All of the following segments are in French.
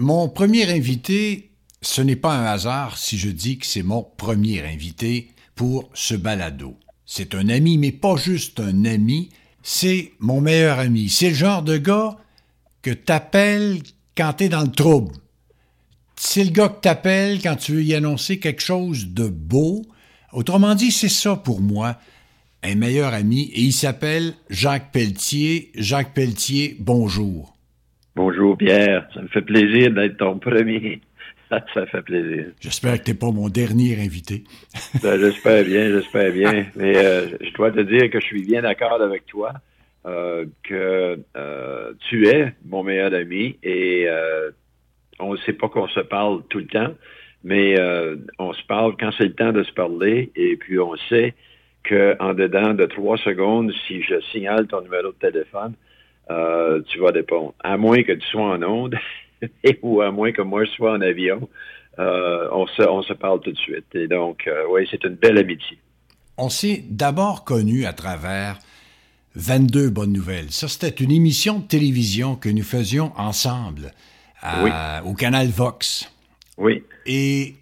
Mon premier invité, ce n'est pas un hasard si je dis que c'est mon premier invité pour ce balado. C'est un ami, mais pas juste un ami, c'est mon meilleur ami. C'est le genre de gars que t'appelles quand t'es dans le trouble. C'est le gars que t'appelles quand tu veux y annoncer quelque chose de beau. Autrement dit, c'est ça pour moi, un meilleur ami, et il s'appelle Jacques Pelletier. Jacques Pelletier, bonjour. Bonjour Pierre, ça me fait plaisir d'être ton premier. Ça, fait plaisir. J'espère que tu n'es pas mon dernier invité. Ben, j'espère bien, j'espère bien. Mais euh, je dois te dire que je suis bien d'accord avec toi, euh, que euh, tu es mon meilleur ami et on ne sait pas qu'on se parle tout le temps, mais on se parle quand c'est le temps de se parler et puis on sait qu'en dedans de trois secondes, si je signale ton numéro de téléphone, euh, tu vas répondre. À moins que tu sois en onde ou à moins que moi je sois en avion, euh, on, se, on se parle tout de suite. Et donc, euh, oui, c'est une belle amitié. On s'est d'abord connu à travers 22 bonnes nouvelles. Ça, c'était une émission de télévision que nous faisions ensemble au canal Vox. Oui. Et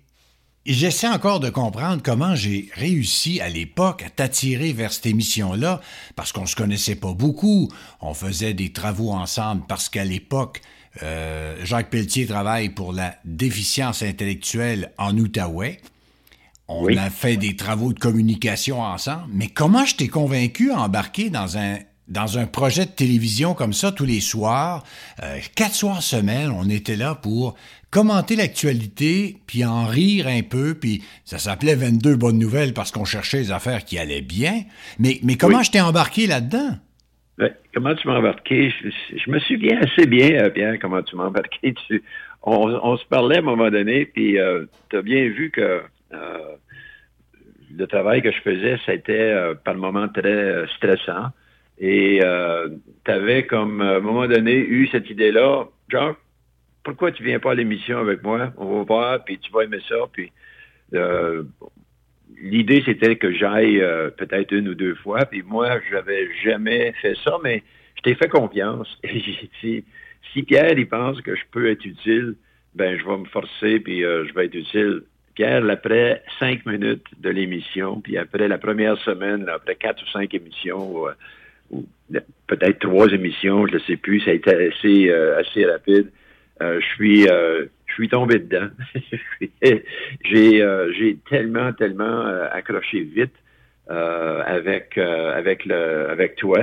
j'essaie encore de comprendre comment j'ai réussi à l'époque à t'attirer vers cette émission-là, parce qu'on se connaissait pas beaucoup. On faisait des travaux ensemble parce qu'à l'époque, euh, Jacques Pelletier travaille pour la déficience intellectuelle en Outaouais. On a fait des travaux de communication ensemble. Mais comment je t'ai convaincu à embarquer dans un dans un projet de télévision comme ça tous les soirs, euh, quatre soirs semaine, on était là pour commenter l'actualité, puis en rire un peu, puis ça s'appelait 22 bonnes nouvelles parce qu'on cherchait les affaires qui allaient bien. Mais, mais comment je t'ai embarqué là-dedans? Ben, comment tu m'as embarqué? Je, me souviens assez bien, bien euh, comment tu m'as embarqué. on, se parlait à un moment donné, puis euh, tu as bien vu que euh, le travail que je faisais, c'était par le moment très stressant. Et tu avais comme, à un moment donné, eu cette idée-là, genre, pourquoi tu viens pas à l'émission avec moi? On va voir, puis tu vas aimer ça. Puis euh, l'idée, c'était que j'aille euh, peut-être une ou deux fois. Puis moi, j'avais jamais fait ça, mais je t'ai fait confiance. Et j'ai dit, si Pierre, il pense que je peux être utile, ben je vais me forcer, puis euh, je vais être utile. Pierre, après cinq minutes de l'émission, puis après la première semaine, après quatre ou cinq émissions, ou peut-être trois émissions, je ne sais plus, ça a été assez, assez rapide. Euh, je suis euh, je suis tombé dedans. j'ai euh, j'ai tellement tellement accroché vite avec avec le avec toi,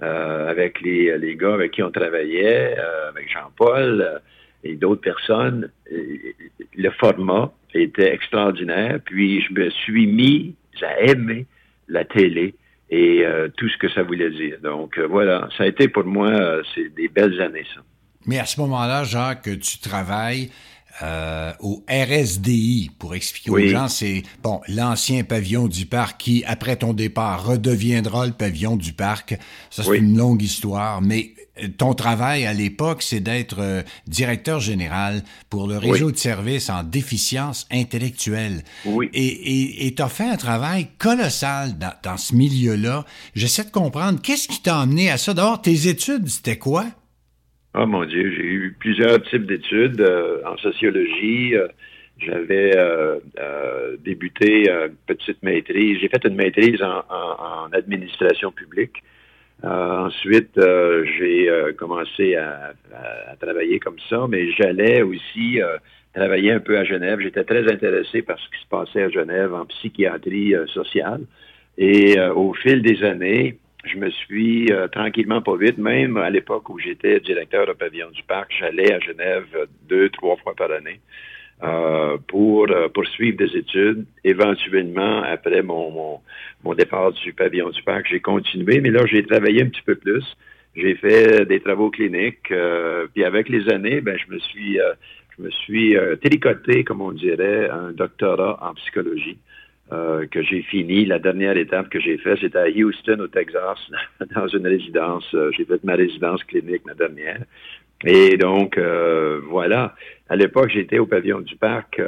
avec les les gars avec qui on travaillait, avec Jean-Paul et d'autres personnes. Le format était extraordinaire. Puis je me suis mis à aimer la télé et tout ce que ça voulait dire. Donc voilà, ça a été pour moi, c'est des belles années ça. Mais à ce moment-là, Jacques, tu travailles euh, au RSDI, pour expliquer aux gens, c'est bon l'ancien pavillon du parc qui, après ton départ, redeviendra le pavillon du parc. Ça, c'est une longue histoire, mais euh, ton travail à l'époque, c'est d'être euh, directeur général pour le réseau de services en déficience intellectuelle. Oui. Et tu as fait un travail colossal dans, dans ce milieu-là. J'essaie de comprendre, qu'est-ce qui t'a amené à ça? D'abord, tes études, c'était quoi? Oh mon Dieu, j'ai eu plusieurs types d'études euh, en sociologie. Euh, j'avais euh, débuté une petite maîtrise. J'ai fait une maîtrise en, administration publique. ensuite, j'ai commencé à, travailler comme ça, mais j'allais aussi travailler un peu à Genève. J'étais très intéressé par ce qui se passait à Genève en psychiatrie sociale. Et au fil des années, je me suis euh, tranquillement, pas vite, même à l'époque où j'étais directeur de pavillon du parc, j'allais à Genève deux, trois fois par année euh, pour euh, poursuivre des études. Éventuellement, après mon, mon, mon, départ du pavillon du parc, j'ai continué, mais là, j'ai travaillé un petit peu plus. J'ai fait des travaux cliniques, puis avec les années, ben, je me suis, je me suis télécoté, comme on dirait, un doctorat en psychologie. Euh, que j'ai fini. La dernière étape que j'ai faite, c'était à Houston, au Texas, dans une résidence. Euh, j'ai fait ma résidence clinique, ma dernière. Et donc, euh, voilà. À l'époque, j'étais au pavillon du parc,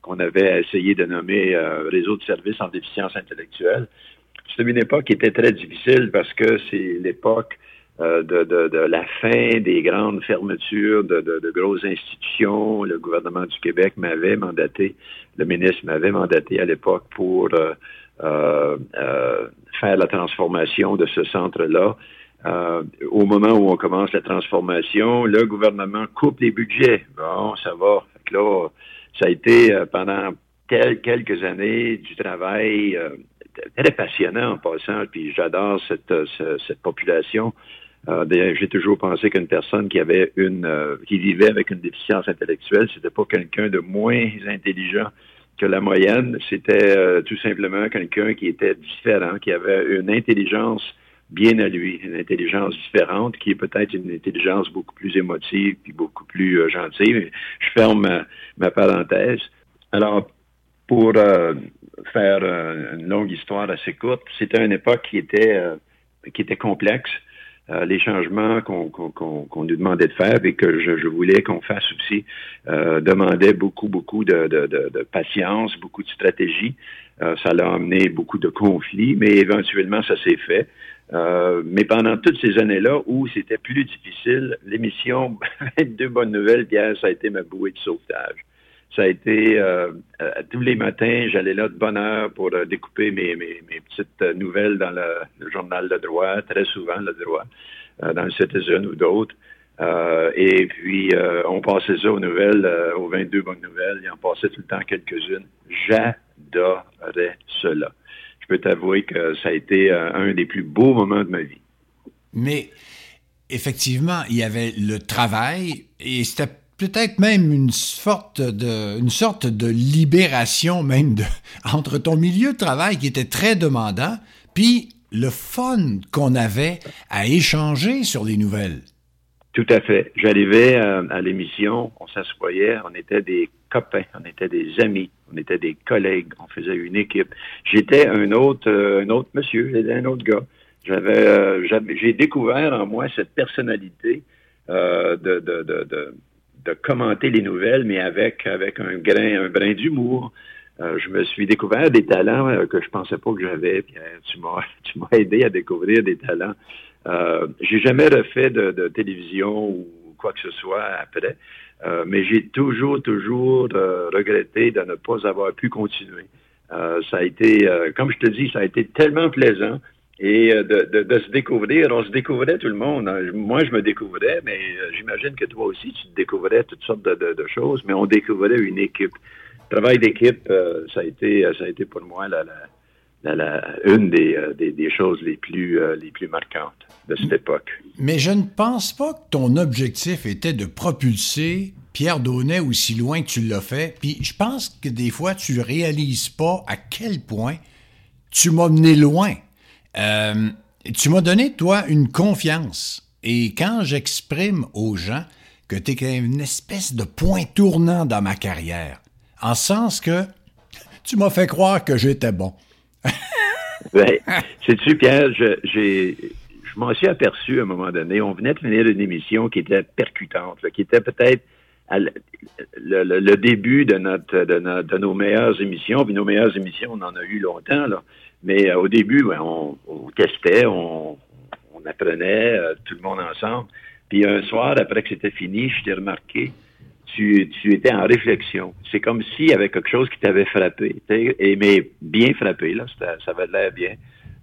qu'on avait essayé de nommer Réseau de services en déficience intellectuelle. C'était une époque qui était très difficile parce que c'est l'époque de, de, de, la fin des grandes fermetures de, de, grosses institutions. Le gouvernement du Québec m'avait mandaté, le ministre m'avait mandaté à l'époque pour euh, euh, euh faire la transformation de ce centre-là. Euh, au moment où on commence la transformation, le gouvernement coupe les budgets. Bon, ça va. Fait là, ça a été pendant quelques années du travail très passionnant en passant, puis j'adore cette, cette population. Euh, j'ai toujours pensé qu'une personne qui avait une euh, qui vivait avec une déficience intellectuelle, c'était pas quelqu'un de moins intelligent que la moyenne, c'était euh, tout simplement quelqu'un qui était différent, qui avait une intelligence bien à lui, une intelligence différente, qui est peut-être une intelligence beaucoup plus émotive puis beaucoup plus gentille. Je ferme ma, ma parenthèse. Alors, pour faire une longue histoire assez courte, c'était une époque qui était qui était complexe. Euh, les changements qu'on nous demandait de faire et que je, voulais qu'on fasse aussi euh, demandaient beaucoup, beaucoup de, patience, beaucoup de stratégie. Euh, ça l'a amené beaucoup de conflits, mais éventuellement, ça s'est fait. Euh, mais pendant toutes ces années-là où c'était plus difficile, l'émission 22 bonnes nouvelles, Pierre, ça a été ma bouée de sauvetage. Ça a été euh, euh, tous les matins, j'allais là de bonne heure pour euh, découper mes, petites nouvelles dans le, journal Le Droit, très souvent Le Droit, dans le Citizen ou d'autres. et puis, on passait ça aux nouvelles, aux 22 bonnes nouvelles, il en passait tout le temps quelques-unes. J'adorais cela. Je peux t'avouer que ça a été un des plus beaux moments de ma vie. Mais effectivement, il y avait le travail et c'était peut-être même une sorte de, une sorte de libération même de, entre ton milieu de travail qui était très demandant, puis le fun qu'on avait à échanger sur les nouvelles. Tout à fait. J'arrivais à, à l'émission, on s'assoyait, on était des copains, on était des amis, on était des collègues, on faisait une équipe. J'étais un autre, euh, un autre monsieur, j'étais un autre gars. J'avais, euh, j'ai découvert en moi cette personnalité euh, de commenter les nouvelles, mais avec, avec un grain, un brin d'humour. Euh, je me suis découvert des talents euh, que je pensais pas que j'avais. Tu m'as, tu m'as aidé à découvrir des talents. Euh, j'ai jamais refait de, de, télévision ou quoi que ce soit après, euh, mais j'ai toujours, toujours regretté de ne pas avoir pu continuer. ça a été, comme je te dis, ça a été tellement plaisant et euh, de, se découvrir. On se découvrait tout le monde. Hein. Moi, je me découvrais, mais euh, j'imagine que toi aussi, tu te découvrais toutes sortes de, choses, mais on découvrait une équipe. Le travail d'équipe, euh, ça a été ça a été pour moi la, la, la, une des, des, choses les plus, les plus marquantes de cette époque. Mais je ne pense pas que ton objectif était de propulser Pierre Daunet aussi loin que tu l'as fait. Puis je pense que des fois, tu réalises pas à quel point tu m'as mené loin. Euh, tu m'as donné, toi, une confiance. Et quand j'exprime aux gens que tu es une espèce de point tournant dans ma carrière, en sens que tu m'as fait croire que j'étais bon. ben, sais-tu, Pierre, je, j'ai, je m'en suis aperçu à un moment donné. On venait de finir une émission qui était percutante, qui était peut-être le, début de notre, de de nos meilleures émissions. Puis nos meilleures émissions, on en a eu longtemps, là. Mais euh, au début, on, testait, on, apprenait, euh, tout le monde ensemble. Puis un soir, après que c'était fini, je t'ai remarqué, tu, tu étais en réflexion. C'est comme s'il y avait quelque chose qui t'avait frappé. Et, mais bien frappé, là, ça, ça avait l'air bien.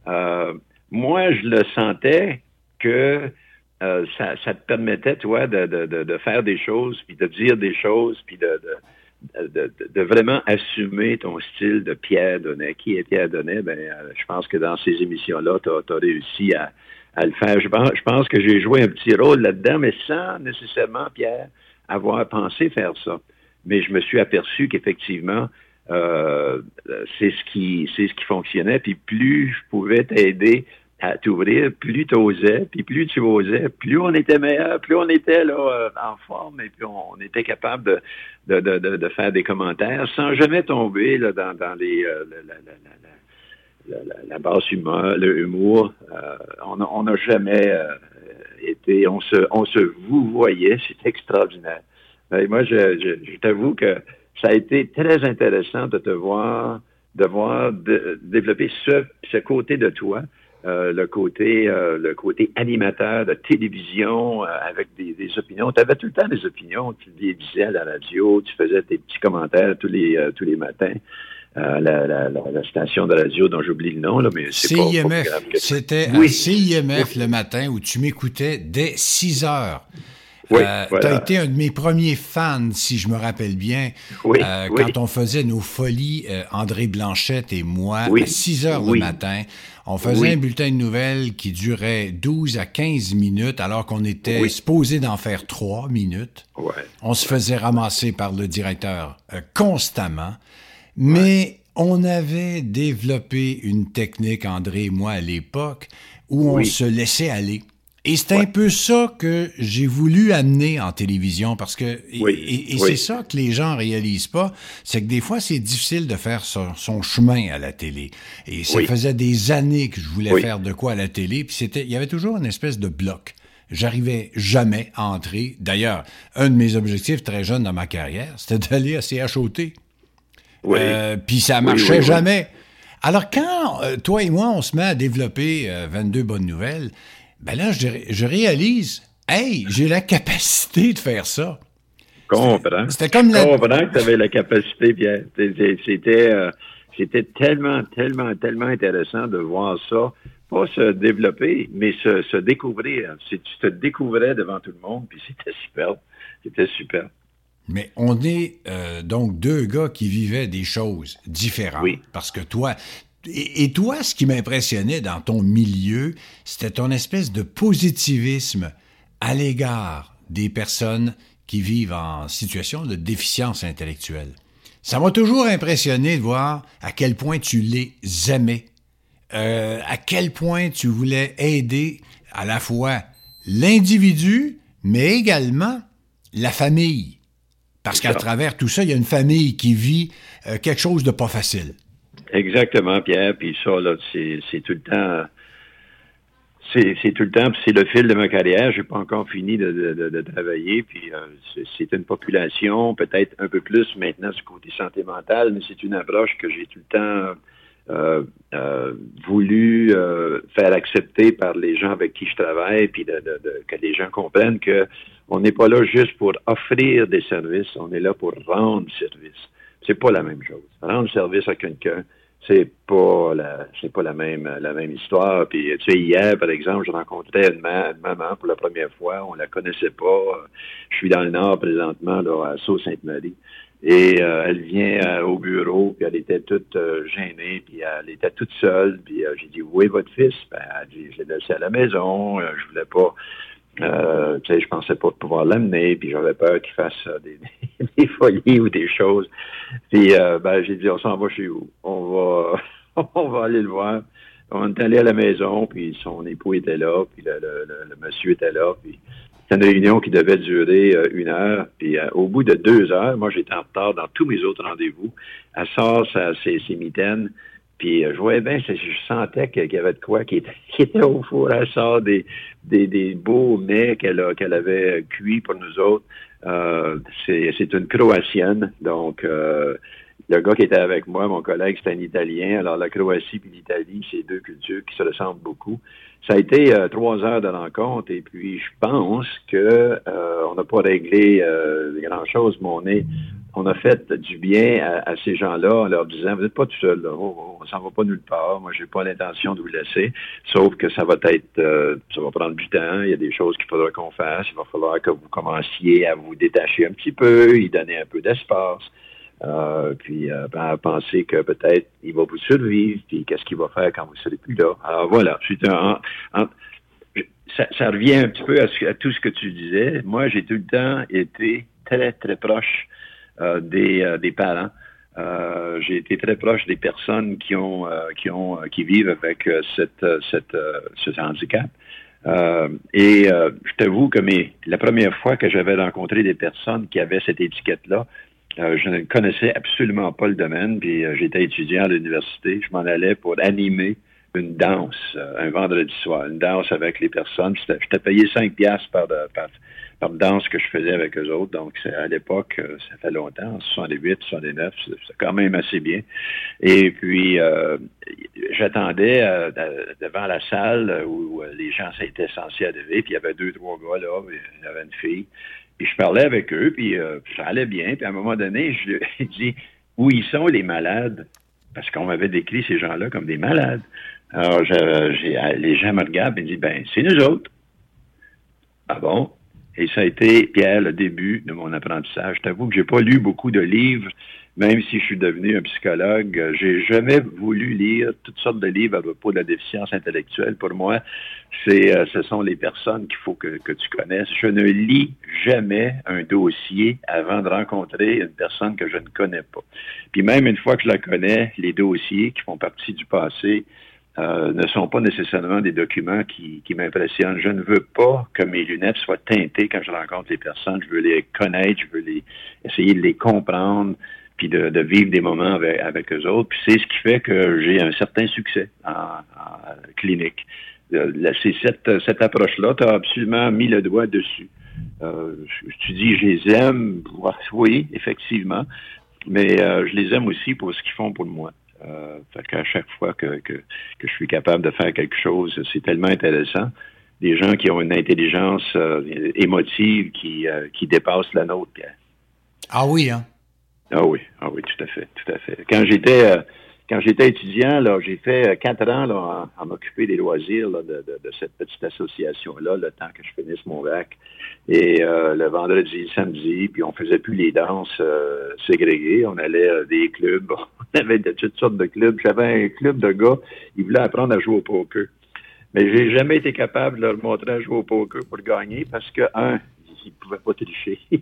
Euh, moi, je le sentais que ça, ça, te permettait, toi, de, de, de, faire des choses, puis de dire des choses, puis de, de, vraiment assumer ton style de Pierre Donnet. Qui est Pierre Donnet? Ben, euh, je pense que dans ces émissions-là, tu as, réussi à, le faire. Je pense, que j'ai joué un petit rôle là-dedans, mais sans nécessairement, Pierre, avoir pensé faire ça. Mais je me suis aperçu qu'effectivement, euh, c'est ce c'est ce qui fonctionnait. Puis plus je pouvais t'aider à t'ouvrir, plus tu osais, puis plus tu osais, plus on était meilleur, plus on était là euh, en forme, et puis on, était capable de, de, de, de, faire des commentaires sans jamais tomber là, dans, dans les euh, la, basse humeur, le humour. Euh, on n'a jamais été, on se, on se vous voyait, c'est extraordinaire. Ben, moi, je t'avoue que ça a été très intéressant de te voir, de voir de, développer ce, ce côté de toi le côté le côté animateur de télévision avec des, opinions. Tu avais tout le temps des opinions. Tu les disais à la radio, tu faisais tes petits commentaires tous les tous les matins. La, la, la, station de radio dont j'oublie le nom, là, mais c'est CIMF. C'était oui. CIMF le matin où tu m'écoutais dès 6 heures. Oui, euh, Tu as été un de mes premiers fans, si je me rappelle bien, euh, quand on faisait nos folies, euh, André Blanchette et moi, à 6 heures le matin. On faisait un bulletin de nouvelles qui durait 12 à 15 minutes, alors qu'on était supposé d'en faire 3 minutes. On se faisait ramasser par le directeur constamment. Mais on avait développé une technique, André et moi, à l'époque, où on se laissait aller. Et c'est un peu ça que j'ai voulu amener en télévision parce que et, c'est ça que les gens réalisent pas, c'est que des fois c'est difficile de faire son, chemin à la télé. Et ça faisait des années que je voulais faire de quoi à la télé, puis c'était il y avait toujours une espèce de bloc. J'arrivais jamais à entrer. D'ailleurs, un de mes objectifs très jeune dans ma carrière, c'était d'aller à CHOT. Euh, puis ça marchait jamais. Alors quand euh, toi et moi on se met à développer 22 euh, bonnes nouvelles, ben là, je, réalise, hey, j'ai la capacité de faire ça. Comprends. C'était comme la... Comprends que tu avais la capacité, Pierre. C'était, euh, c'était tellement, tellement, tellement intéressant de voir ça. Pas se développer, mais se, découvrir. Tu te découvrais devant tout le monde, puis c'était super. C'était super. Mais on est euh, donc deux gars qui vivaient des choses différentes. Oui. Parce que toi, et, toi, ce qui m'impressionnait dans ton milieu, c'était ton espèce de positivisme à l'égard des personnes qui vivent en situation de déficience intellectuelle. Ça m'a toujours impressionné de voir à quel point tu les aimais, euh, à quel point tu voulais aider à la fois l'individu, mais également la famille. Parce qu'à travers tout ça, il y a une famille qui vit euh, quelque chose de pas facile. Exactement, Pierre. Puis ça, là, c'est tout le temps. C'est tout le temps, c'est le fil de ma carrière. J'ai pas encore fini de, travailler. Puis euh, c'est une population, peut-être un peu plus maintenant du côté santé mentale, mais c'est une approche que j'ai tout le temps euh, euh, voulu faire accepter par les gens avec qui je travaille, puis de, que les gens comprennent que on n'est pas là juste pour offrir des services, on est là pour rendre service. C'est pas la même chose. Rendre service à quelqu'un, c'est pas la c'est pas la même la même histoire. Puis tu sais, hier, par exemple, je rencontrais une, maman pour la première fois, on la connaissait pas. Je suis dans le nord présentement, là, à Sault-Sainte-Marie. Et euh, elle vient euh, au bureau, puis elle était toute euh, gênée, puis elle était toute seule. Puis j'ai dit, où est votre fils? Ben, elle dit, je l'ai laissé à la maison, je voulais pas tu sais, je pensais pas pouvoir l'amener, puis j'avais peur qu'il fasse des, des, folies ou des choses. Puis euh, ben, j'ai dit, on s'en va chez vous. On va, on va aller le voir. On est allé à la maison, puis son époux était là, puis le, le, monsieur était là, puis c'était une réunion qui devait durer euh, une heure. Puis au bout de deux heures, moi j'étais en retard dans tous mes autres rendez-vous. Elle sort sa, ses, ses mitaines, puis euh, je voyais bien, je sentais qu'il y avait de quoi qui était, au four. Elle sort des, des, des beaux mets qu'elle avait cuits pour nous autres. Euh, c'est une Croatienne, donc euh, le gars qui était avec moi, mon collègue, c'est un Italien. Alors la Croatie et l'Italie, c'est deux cultures qui se ressemblent beaucoup. Ça a été euh, trois heures de rencontre et puis je pense que on n'a pas réglé grand chose, mais on est on a fait du bien à, ces gens-là en leur disant, vous n'êtes pas tout seul, là. Oh, on s'en va pas nulle part, moi j'ai pas l'intention de vous laisser, sauf que ça va être, euh, ça va prendre du temps, il y a des choses qu'il faudra qu'on fasse, il va falloir que vous commenciez à vous détacher un petit peu, y donner un peu d'espace, euh, puis euh, ben, à penser que peut-être il va vous survivre, puis qu'est-ce qu'il va faire quand vous serez plus là. Alors voilà, ça, ça, revient un petit peu à, tout ce que tu disais. Moi, j'ai tout le temps été très, très proche des, euh, des parents. Euh, j'ai été très proche des personnes qui ont qui ont qui vivent avec cette, cette ce handicap. et je t'avoue que mes, la première fois que j'avais rencontré des personnes qui avaient cette étiquette-là, je ne connaissais absolument pas le domaine, puis j'étais étudiant à l'université. Je m'en allais pour animer une danse un vendredi soir, une danse avec les personnes. Je t'ai payé 5 piastres par, par, danse que je faisais avec eux autres. Donc, à l'époque, euh, ça fait longtemps, en 68, 69, c'est quand même assez bien. Et puis, euh, j'attendais euh, devant la salle où les gens étaient censés arriver, puis il y avait deux, trois gars là, il y une fille. Puis je parlais avec eux, puis ça allait bien. Puis à un moment donné, je lui ai dit, où ils sont les malades? Parce qu'on m'avait décrit ces gens-là comme des malades. Alors, les gens me regardent et me disent, ben, c'est nous autres. Ah bon? Et ça a été, Pierre, le début de mon apprentissage. Je t'avoue que j'ai pas lu beaucoup de livres, même si je suis devenu un psychologue. J'ai jamais voulu lire toutes sortes de livres à propos de la déficience intellectuelle. Pour moi, c'est, euh, ce sont les personnes qu'il faut que, que tu connaisses. Je ne lis jamais un dossier avant de rencontrer une personne que je ne connais pas. Puis même une fois que je la connais, les dossiers qui font partie du passé, euh, ne sont pas nécessairement des documents qui, qui m'impressionnent. Je ne veux pas que mes lunettes soient teintées quand je rencontre les personnes. Je veux les connaître, je veux les essayer de les comprendre, puis de, de vivre des moments avec, avec eux autres. Puis c'est ce qui fait que j'ai un certain succès en, en clinique. Euh, c'est cette, cette approche-là, tu as absolument mis le doigt dessus. Euh, tu dis, je les aime, oui, effectivement, mais euh, je les aime aussi pour ce qu'ils font pour moi. Euh, fait qu'à chaque fois que, que, que, je suis capable de faire quelque chose, c'est tellement intéressant. Des gens qui ont une intelligence euh, émotive qui, euh, qui dépasse la nôtre, Pierre. Ah oui, hein? Ah oui, ah oui, tout à fait, tout à fait. Quand j'étais euh, quand j'étais étudiant, là, j'ai fait euh, quatre ans là, à, m'occuper des loisirs là, de, de, de, cette petite association-là, le temps que je finisse mon bac. Et euh, le vendredi, samedi, puis on faisait plus les danses euh, ségrégées. On allait à des clubs. On avait de toutes sortes de clubs. J'avais un club de gars, ils voulaient apprendre à jouer au poker. Mais j'ai jamais été capable de leur montrer à jouer au poker pour gagner parce que, un, ils ne pouvaient pas tricher. ils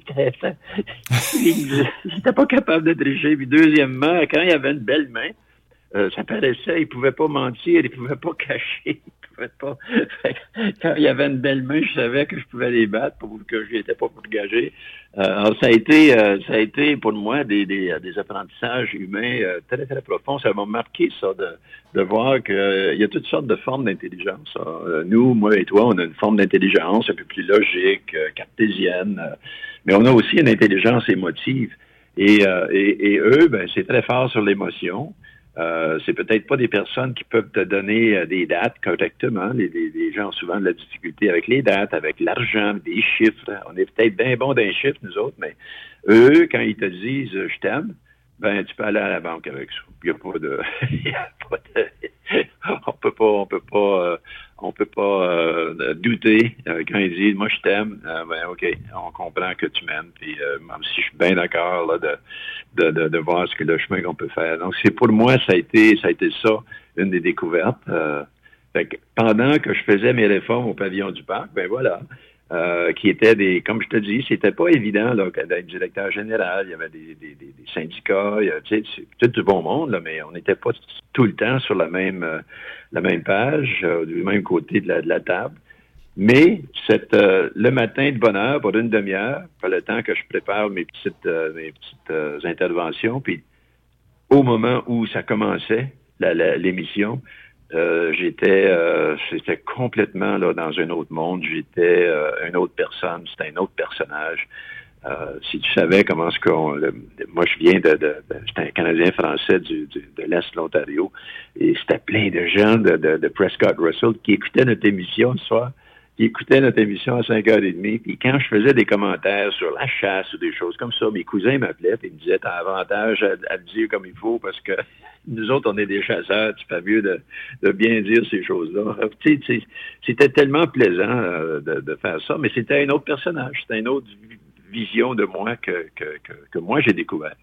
n'étaient pas capables de tricher. Puis deuxièmement, quand il avait une belle main, euh, ça paraissait, il pouvait pas mentir, il pouvait pas cacher, il pouvait pas. Quand il y avait une belle main, je savais que je pouvais les battre pour que je n'étais pas gager. Euh, alors ça a été, euh, ça a été pour moi des, des, des apprentissages humains euh, très très profonds. Ça m'a marqué ça de, de voir qu'il y a toutes sortes de formes d'intelligence. nous, moi et toi, on a une forme d'intelligence un peu plus logique, cartésienne, mais on a aussi une intelligence émotive. Et, et, et eux, ben, c'est très fort sur l'émotion. Euh, c'est peut-être pas des personnes qui peuvent te donner euh, des dates correctement. Les, les, gens ont souvent de la difficulté avec les dates, avec l'argent, des chiffres. On est peut-être bien bon d'un chiffre, nous autres, mais eux, quand ils te disent je t'aime, ben tu peux aller à la banque avec ça. Il n'y a pas de on peut pas, on peut pas, euh, on peut pas euh, douter euh, quand ils disent moi je t'aime. ben ok, on comprend que tu m'aimes. Puis même si je suis bien d'accord là de, de, de, voir ce que le chemin qu'on peut faire. Donc c'est pour moi ça a été ça a été ça une des découvertes. Fait que pendant que je faisais mes réformes au pavillon du parc, ben voilà, euh, qui étaient des, comme je te dis, c'était pas évident d'être directeur général. Il y avait des, syndicats, il y a, tu sais, tout du bon monde, là, mais on n'était pas tout le temps sur la même, euh, la même page, euh, du même côté de la, table. Mais cette, le matin de bonne heure, pour une demi-heure, pour le temps que je prépare mes petites, mes petites interventions, puis au moment où ça commençait, l'émission, euh, j'étais euh, j'étais complètement là dans un autre monde. J'étais euh, une autre personne. C'était un autre personnage. Euh, si tu savais comment ce qu'on, moi je viens de, de, j'étais un Canadien français du, de l'est de l'Ontario et c'était plein de gens de, de, Prescott Russell qui écoutaient notre émission ce soir qui écoutaient notre émission à 5h30. Puis quand je faisais des commentaires sur la chasse ou des choses comme ça, mes cousins m'appelaient et me disaient T'as avantage à, dire comme il faut parce que nous autres, on est des chasseurs, tu fais mieux de, bien dire ces choses-là. C'était tellement plaisant euh, de, faire ça, mais c'était un autre personnage, c'était une autre vision de moi que, que, que, que moi j'ai découvert.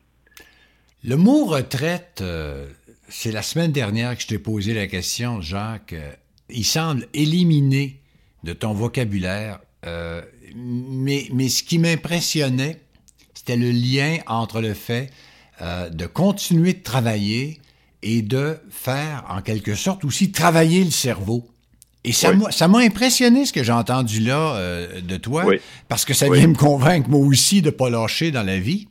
Le mot retraite, euh, c'est la semaine dernière que je t'ai posé la question, Jacques. Euh, il semble éliminer de ton vocabulaire. Euh, mais, mais ce qui m'impressionnait, c'était le lien entre le fait euh, de continuer de travailler et de faire, en quelque sorte, aussi travailler le cerveau. Et ça m'a impressionné ce que j'ai entendu là euh, de toi, parce que ça vient me convaincre moi aussi de ne pas lâcher dans la vie.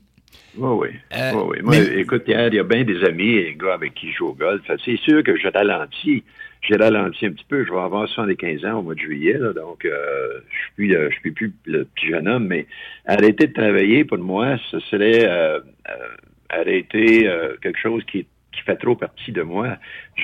Oui, oui. Euh, oui, oui. Moi, écoute, Pierre, il y a bien des amis, des gars avec qui je joue au golf. C'est sûr que je ralentis j'ai ralenti un petit peu. Je vais avoir 75 ans au mois de juillet, donc euh, je suis je suis plus le petit jeune homme, mais arrêter de travailler, pour moi, ce serait euh, arrêter quelque chose qui, qui fait trop partie de moi.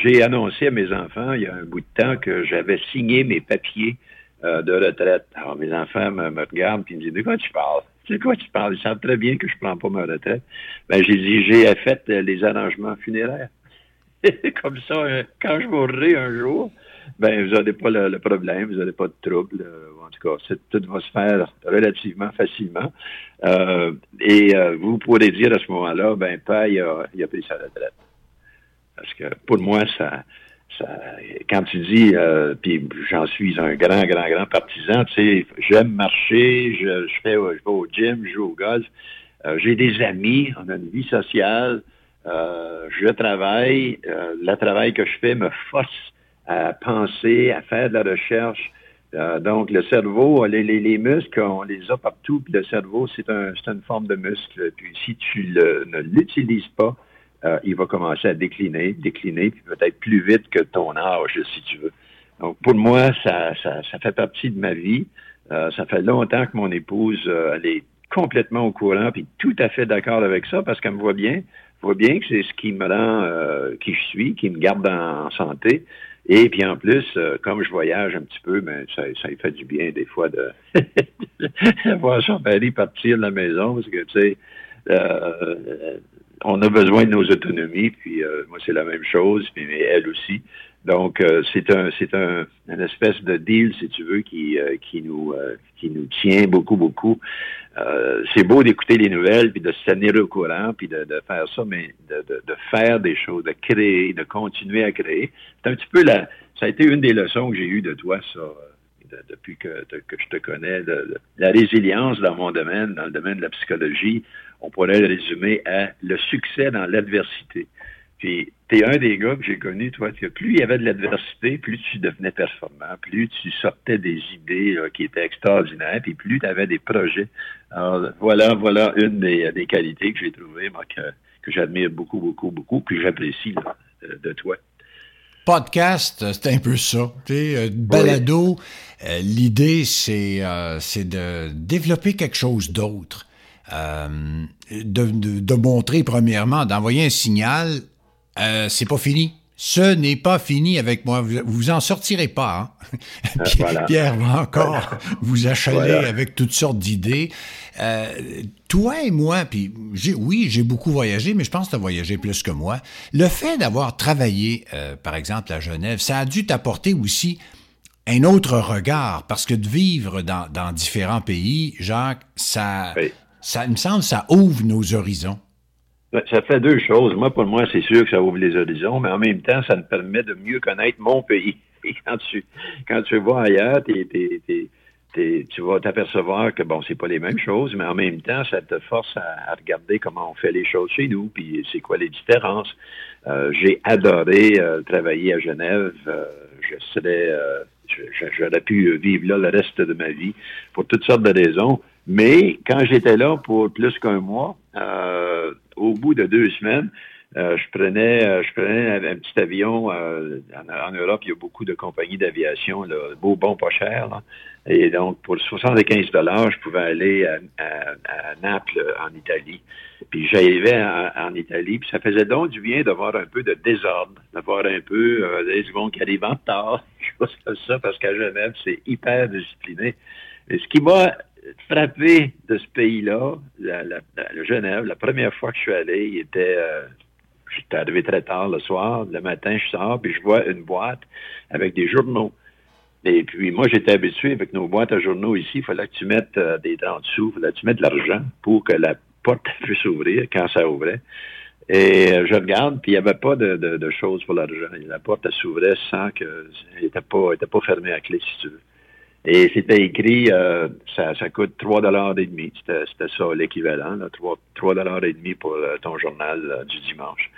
J'ai annoncé à mes enfants il y a un bout de temps que j'avais signé mes papiers de retraite. Alors, mes enfants me, regardent et me disent, de quoi tu parles? C'est quoi tu parles? Ils savent très bien que je prends pas ma retraite. Ben, j'ai dit, j'ai fait les arrangements funéraires. Comme ça, euh, quand je mourrai un jour, ben, vous n'aurez pas le, problème, vous n'aurez pas de trouble. Euh, en tout cas, tout va se faire relativement facilement. Euh, et vous pourrez dire à ce moment-là, ben, pas, il a, a pris sa retraite. Parce que pour moi, ça, quand tu dis, puis j'en suis un grand, grand, grand partisan, tu sais, j'aime marcher, je, je, fais, je vais au gym, je joue au golf, j'ai des amis, on a une vie sociale, euh, je travaille, euh, le travail que je fais me force à penser, à faire de la recherche. donc, le cerveau, les, les, les, muscles, on les a partout, puis le cerveau, c'est un, une forme de muscle. Puis si tu le, ne l'utilises pas, euh, il va commencer à décliner, décliner, puis peut-être plus vite que ton âge, si tu veux. Donc, pour moi, ça, ça, ça fait partie de ma vie. Euh, ça fait longtemps que mon épouse, euh, elle est complètement au courant, puis tout à fait d'accord avec ça, parce qu'elle me voit bien, voit bien que c'est ce qui me rend qui je suis, qui me garde en, santé. Et puis en plus, comme je voyage un petit peu, ben, ça, ça fait du bien des fois de voir Jean-Paris partir de la maison, parce que tu sais, on a besoin de nos autonomies, puis euh, moi c'est la même chose, puis mais elle aussi. Donc euh, c'est un c'est un une espèce de deal, si tu veux, qui euh, qui nous qui nous tient beaucoup beaucoup. c'est beau d'écouter les nouvelles, puis de se tenir au courant, puis de, de faire ça, mais de, de, de, faire des choses, de créer, de continuer à créer. C'est un petit peu la ça a été une des leçons que j'ai eues de toi, ça depuis que, que, je te connais, la résilience dans mon domaine, dans le domaine de la psychologie, on pourrait le résumer à le succès dans l'adversité. Puis, tu es un des gars que j'ai connu, toi, que plus il y avait de l'adversité, plus tu devenais performant, plus tu sortais des idées qui étaient extraordinaires, puis plus tu avais des projets. Alors, voilà, voilà une des, des qualités que j'ai trouvées, moi, que, que j'admire beaucoup, beaucoup, beaucoup, que j'apprécie de toi podcast, euh, c'est un peu ça. Euh, balado, euh, l'idée, c'est c'est de développer quelque chose d'autre. de, de, montrer, premièrement, d'envoyer un signal, c'est pas fini. Ce n'est pas fini avec moi. Vous, vous en sortirez pas. Hein? Pierre va encore vous achaler avec toutes sortes d'idées. Euh, toi et moi, puis oui, j'ai beaucoup voyagé, mais je pense que tu as voyagé plus que moi. Le fait d'avoir travaillé, euh, par exemple, à Genève, ça a dû t'apporter aussi un autre regard, parce que de vivre dans, dans différents pays, Jacques, ça, ça, il me semble, ça ouvre nos horizons. Ben, ça fait deux choses. Moi, pour moi, c'est sûr que ça ouvre les horizons, mais en même temps, ça me permet de mieux connaître mon pays. Et quand tu, quand tu vas ailleurs, tu vas t'apercevoir que bon, c'est pas les mêmes choses, mais en même temps, ça te force à, regarder comment on fait les choses chez nous, puis c'est quoi les différences. Euh, j'ai adoré euh, travailler à Genève. Euh, je serais, j'aurais pu vivre là le reste de ma vie pour toutes sortes de raisons. Mais quand j'étais là pour plus qu'un mois, euh, au bout de deux semaines, euh, je prenais euh, je prenais un, petit avion en, Europe, il y a beaucoup de compagnies d'aviation, beau, bon, pas cher. Et donc, pour 75 dollars, je pouvais aller à, Naples, en Italie. Puis j'arrivais en, Italie, puis ça faisait donc du bien d'avoir un peu de désordre, d'avoir un peu des gens qui arrivent en retard, choses comme ça, parce qu'à Genève, c'est hyper discipliné. Et ce qui m'a frappé de ce pays-là, la, Genève, la première fois que je suis allé, il était, euh, j'étais arrivé très tard le soir, le matin je sors, puis je vois une boîte avec des journaux. Et puis moi, j'étais habitué avec nos boîtes à journaux ici, il fallait que tu mettes euh, des 30 sous, il fallait que tu mettes de l'argent pour que la porte puisse ouvrir quand ça ouvrait. Et euh, je regarde, puis il n'y avait pas de, de, choses pour l'argent. La porte s'ouvrait sans que n'était pas, pas fermée à clé, si tu veux. Et c'était écrit, euh, ça, ça coûte 3 dollars et demi. C'était ça l'équivalent, 3, 3 dollars et demi pour euh, ton journal euh, du dimanche.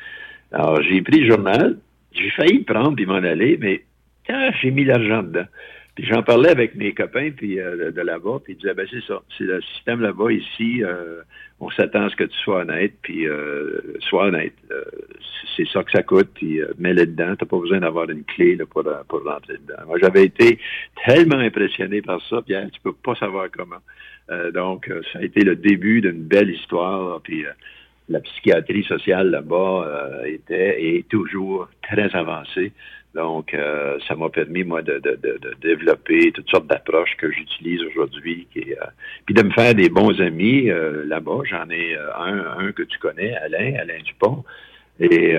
Alors, j'ai pris le journal, j'ai failli le prendre et m'en aller, mais ah, j'ai mis l'argent dedans. Puis j'en parlais avec mes copains puis de, là-bas, puis ils disaient, ben c'est ça, c'est le système là-bas, ici, on s'attend à ce que tu sois honnête, puis sois honnête. c'est ça que ça coûte, puis mets-le dedans, t'as pas besoin d'avoir une clé là, pour, pour rentrer dedans. Moi, j'avais été tellement impressionné par ça, Pierre, tu peux pas savoir comment. donc, ça a été le début d'une belle histoire, puis la psychiatrie sociale là-bas euh, était et toujours très avancée. Donc, euh, ça m'a permis, moi, de, de, de, développer toutes sortes d'approches que j'utilise aujourd'hui. Euh, puis de me faire des bons amis là-bas. J'en ai un, un que tu connais, Alain, Alain Dupont. Et,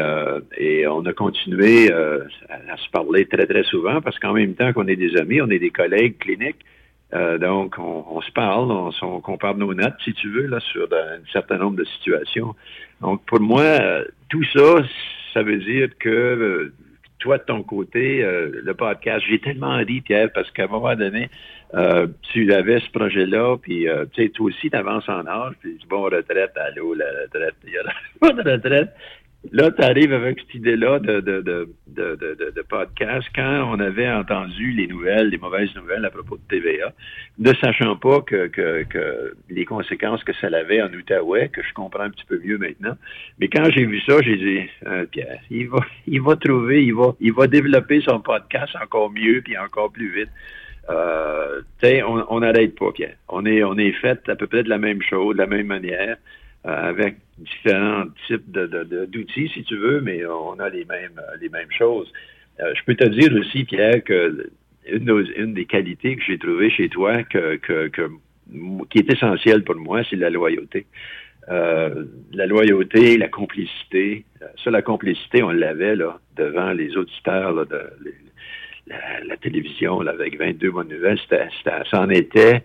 et on a continué à, se parler très, très souvent parce qu'en même temps qu'on est des amis, on est des collègues cliniques. Euh, donc, on, se parle, on, compare nos notes, si tu veux, là, sur un certain nombre de situations. Donc, pour moi, euh, tout ça, ça veut dire que euh, toi, de ton côté, le podcast, j'ai tellement ri, Pierre, parce qu'à un moment donné, tu avais ce projet-là, puis tu sais, toi aussi, tu avances en âge, puis bon, retraite, allô, la retraite, il y a pas de retraite. Là, tu arrives avec cette idée-là de, de, de, podcast quand on avait entendu les nouvelles, les mauvaises nouvelles à propos de TVA, ne sachant pas que les conséquences que ça avait en Outaouais, que je comprends un petit peu mieux maintenant. Mais quand j'ai vu ça, j'ai dit, euh, Pierre, il va, il va trouver, il va, il va développer son podcast encore mieux puis encore plus vite. Euh, on n'arrête pas, Pierre. On est, on est fait à peu près de la même chose, de la même manière. Euh, avec différents types d'outils, si tu veux, mais on a les mêmes, les mêmes choses. Euh, je peux te dire aussi, Pierre, que une, des qualités que j'ai trouvées chez toi, que, qui est essentielle pour moi, c'est la loyauté. Euh, la loyauté, la complicité. Ça, la complicité, on l'avait là devant les auditeurs de la, télévision avec 22 bonnes nouvelles. C'était, ça en était.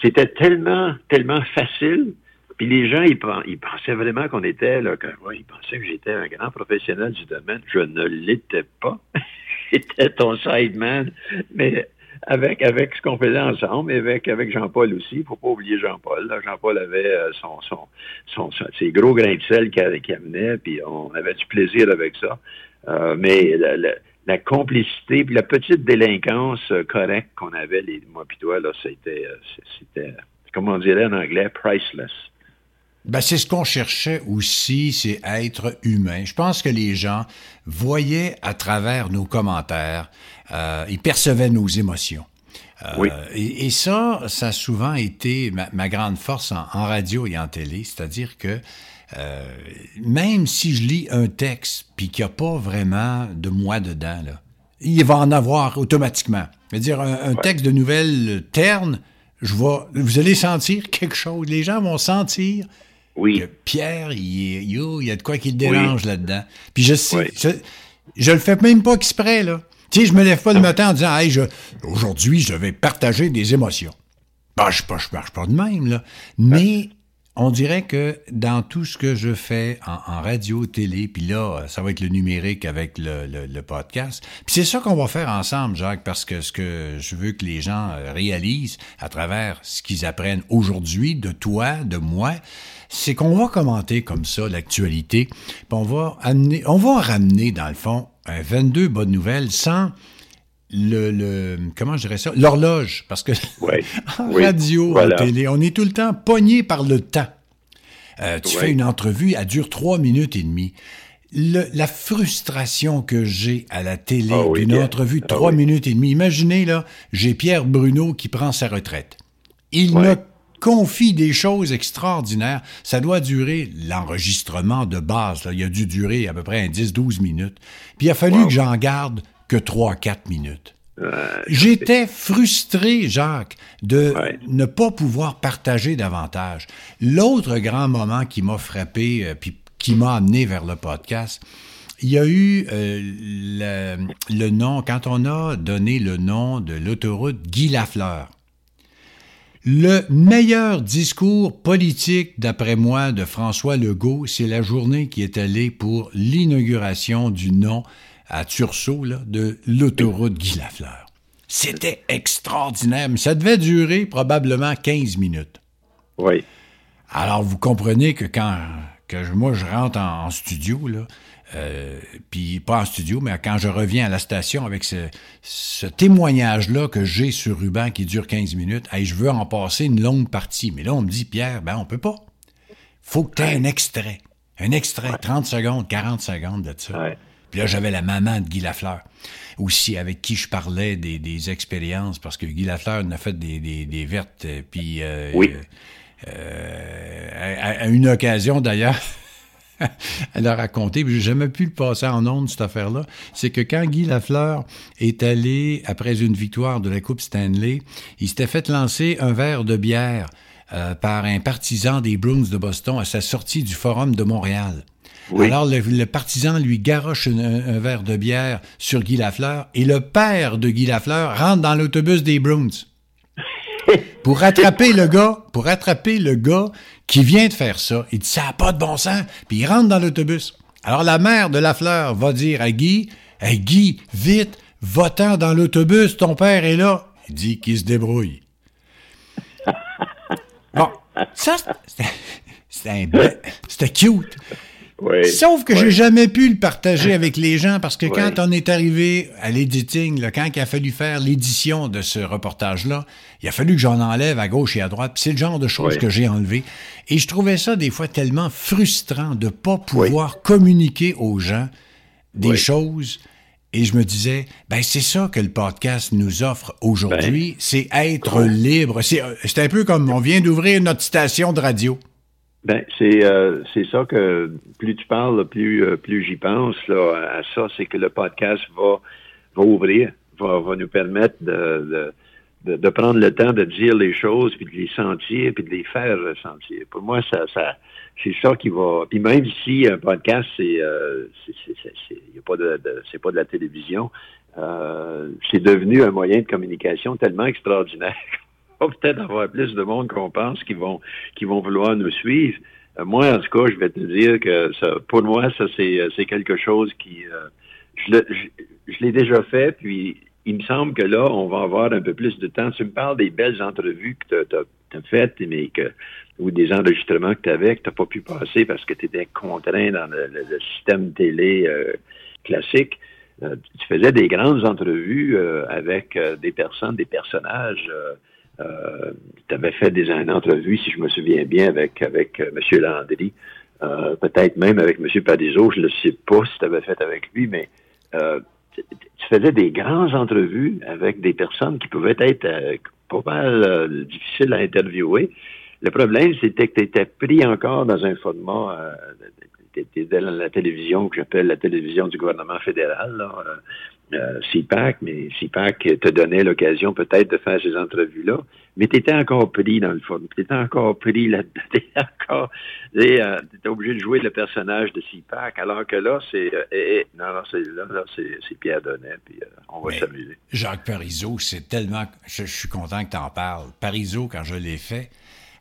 C'était tellement, tellement facile puis les gens, ils, pensaient vraiment qu'on était, là, que, ils pensaient que j'étais un grand professionnel du domaine. Je ne l'étais pas. J'étais ton sideman. Mais avec, avec ce qu'on faisait ensemble, avec, avec Jean-Paul aussi, faut pas oublier Jean-Paul. Jean-Paul avait euh, son, son, son, ses gros grains de sel qui, amenait, puis on avait du plaisir avec ça. Euh, mais la, complicité, puis la petite délinquance euh, correcte qu'on avait, les, moi puis toi, c'était, c'était, comme on dirait en anglais, priceless. Ben, c'est ce qu'on cherchait aussi, c'est être humain. Je pense que les gens voyaient à travers nos commentaires, euh, ils percevaient nos émotions. Euh, oui. et, ça, ça a souvent été ma, grande force en, radio et en télé, c'est-à-dire que euh, même si je lis un texte puis qu'il n'y a pas vraiment de moi dedans, là, il va en avoir automatiquement. C'est-à-dire un, texte de nouvelles ternes, je vois, vous allez sentir quelque chose. Les gens vont sentir oui. Pierre, il, il y a de quoi qui le dérange là-dedans. Puis je sais, je, le fais même pas exprès, là. Tu sais, je me lève pas le matin en disant, hey, je, aujourd'hui, je vais partager des émotions. Ben, je ne marche pas de même, là. Mais on dirait que dans tout ce que je fais en, radio, télé, puis là, ça va être le numérique avec le, podcast. Puis c'est ça qu'on va faire ensemble, Jacques, parce que ce que je veux que les gens euh, réalisent à travers ce qu'ils apprennent aujourd'hui de toi, de moi, c'est qu'on va commenter comme ça l'actualité, puis on va amener, on va ramener dans le fond un 22 bonnes nouvelles sans le, le, comment je dirais ça l'horloge parce que en radio en télé on est tout le temps pogné par le temps. Euh, tu fais une entrevue elle dure trois minutes et demie. La frustration que j'ai à la télé ah d'une entrevue de ah trois minutes et demie imaginez là j'ai Pierre Bruno qui prend sa retraite. Il me confie des choses extraordinaires. Ça doit durer l'enregistrement de base. Là. Il a dû durer à peu près 10-12 minutes. Puis il a fallu que j'en garde que 3-4 minutes. J'étais frustré, Jacques, de ne pas pouvoir partager davantage. L'autre grand moment qui m'a frappé, euh, puis qui m'a amené vers le podcast, il y a eu euh, le, le, nom, quand on a donné le nom de l'autoroute Guy Lafleur. Le meilleur discours politique, d'après moi, de François Legault, c'est la journée qui est allée pour l'inauguration du nom à Tursault de l'autoroute Guy Lafleur. C'était extraordinaire, mais ça devait durer probablement 15 minutes. Oui. Alors, vous comprenez que quand, que moi, je rentre en, studio, là, euh, puis pas en studio, mais quand je reviens à la station avec ce, témoignage-là que j'ai sur ruban qui dure 15 minutes, hey, je veux en passer une longue partie. Mais là, on me dit, Pierre, ben on peut pas. faut que tu aies un extrait. Un extrait, 30 secondes, 40 secondes de ça. Puis là, j'avais la maman de Guy Lafleur, aussi, avec qui je parlais des, expériences, parce que Guy Lafleur en a fait des, des, vertes, euh, puis... Euh, oui. Euh, à, une occasion, d'ailleurs, elle a raconté, puis j'ai jamais pu le passer en ondes, cette affaire-là, c'est que quand Guy Lafleur est allé, après une victoire de la Coupe Stanley, il s'était fait lancer un verre de bière par un partisan des Bruins de Boston à sa sortie du Forum de Montréal. Alors, le, partisan lui garoche un, verre de bière sur Guy Lafleur et le père de Guy Lafleur rentre dans l'autobus des Bruins. Pour rattraper le gars, pour rattraper le gars qui vient de faire ça. Il dit, ça n'a pas de bon sens. Puis il rentre dans l'autobus. Alors, la mère de Lafleur va dire à Guy, hey, Guy, vite, va-t'en dans l'autobus, ton père est là. Il dit qu'il se débrouille. Bon, ça, c'était cute. Sauf que j'ai jamais pu le partager avec les gens parce que quand on est arrivé à l'editing, quand il a fallu faire l'édition de ce reportage-là, il a fallu que j'en enlève à gauche et à droite. C'est le genre de choses que j'ai enlevé. Et je trouvais ça des fois tellement frustrant de pas pouvoir communiquer aux gens des choses. Et je me disais, ben c'est ça que le podcast nous offre aujourd'hui, ben. c'est être libre. C'est un peu comme on vient d'ouvrir notre station de radio. Ben, c'est euh, c'est ça que plus tu parles, plus euh, plus j'y pense là, à ça, c'est que le podcast va va ouvrir, va, va nous permettre de, de, de, prendre le temps de dire les choses, puis de les sentir, puis de les faire ressentir. Pour moi, ça, ça c'est ça qui va. Puis même si un podcast, c'est euh, c'est pas de, c'est pas de la télévision, euh, c'est devenu un moyen de communication tellement extraordinaire va peut-être avoir plus de monde qu'on pense qui vont qui vont vouloir nous suivre. Euh, moi, en tout cas, je vais te dire que ça, pour moi, ça c'est euh, quelque chose qui euh, je, l'ai déjà fait, puis il me semble que là, on va avoir un peu plus de temps. Tu me parles des belles entrevues que tu as, faites, mais que ou des enregistrements que tu avais, que tu n'as pas pu passer parce que tu étais contraint dans le, système télé classique. tu faisais des grandes entrevues avec des personnes, des personnages euh, tu avais fait des entrevues, si je me souviens bien, avec, avec euh, M. Landry, euh, peut-être même avec M. Padiso, je ne sais pas si tu avais fait avec lui, mais euh, tu faisais des grandes entrevues avec des personnes qui pouvaient être pas mal difficiles à interviewer. Le problème, c'était que tu étais pris encore dans un format tu dans la télévision que j'appelle la télévision du gouvernement fédéral, là, euh, CIPAC, mais CIPAC te donnait l'occasion peut-être de faire ces entrevues-là, mais tu étais encore pris dans le fond, tu étais encore pris là-dedans, tu encore, euh, étais obligé de jouer le personnage de CIPAC, alors que là, c'est, euh, eh, eh, non, non, c'est, là, là c'est, Pierre Donnet, puis euh, on va s'amuser. Jacques Parizeau, c'est tellement, je, suis content que tu en parles. Parizeau, quand je l'ai fait,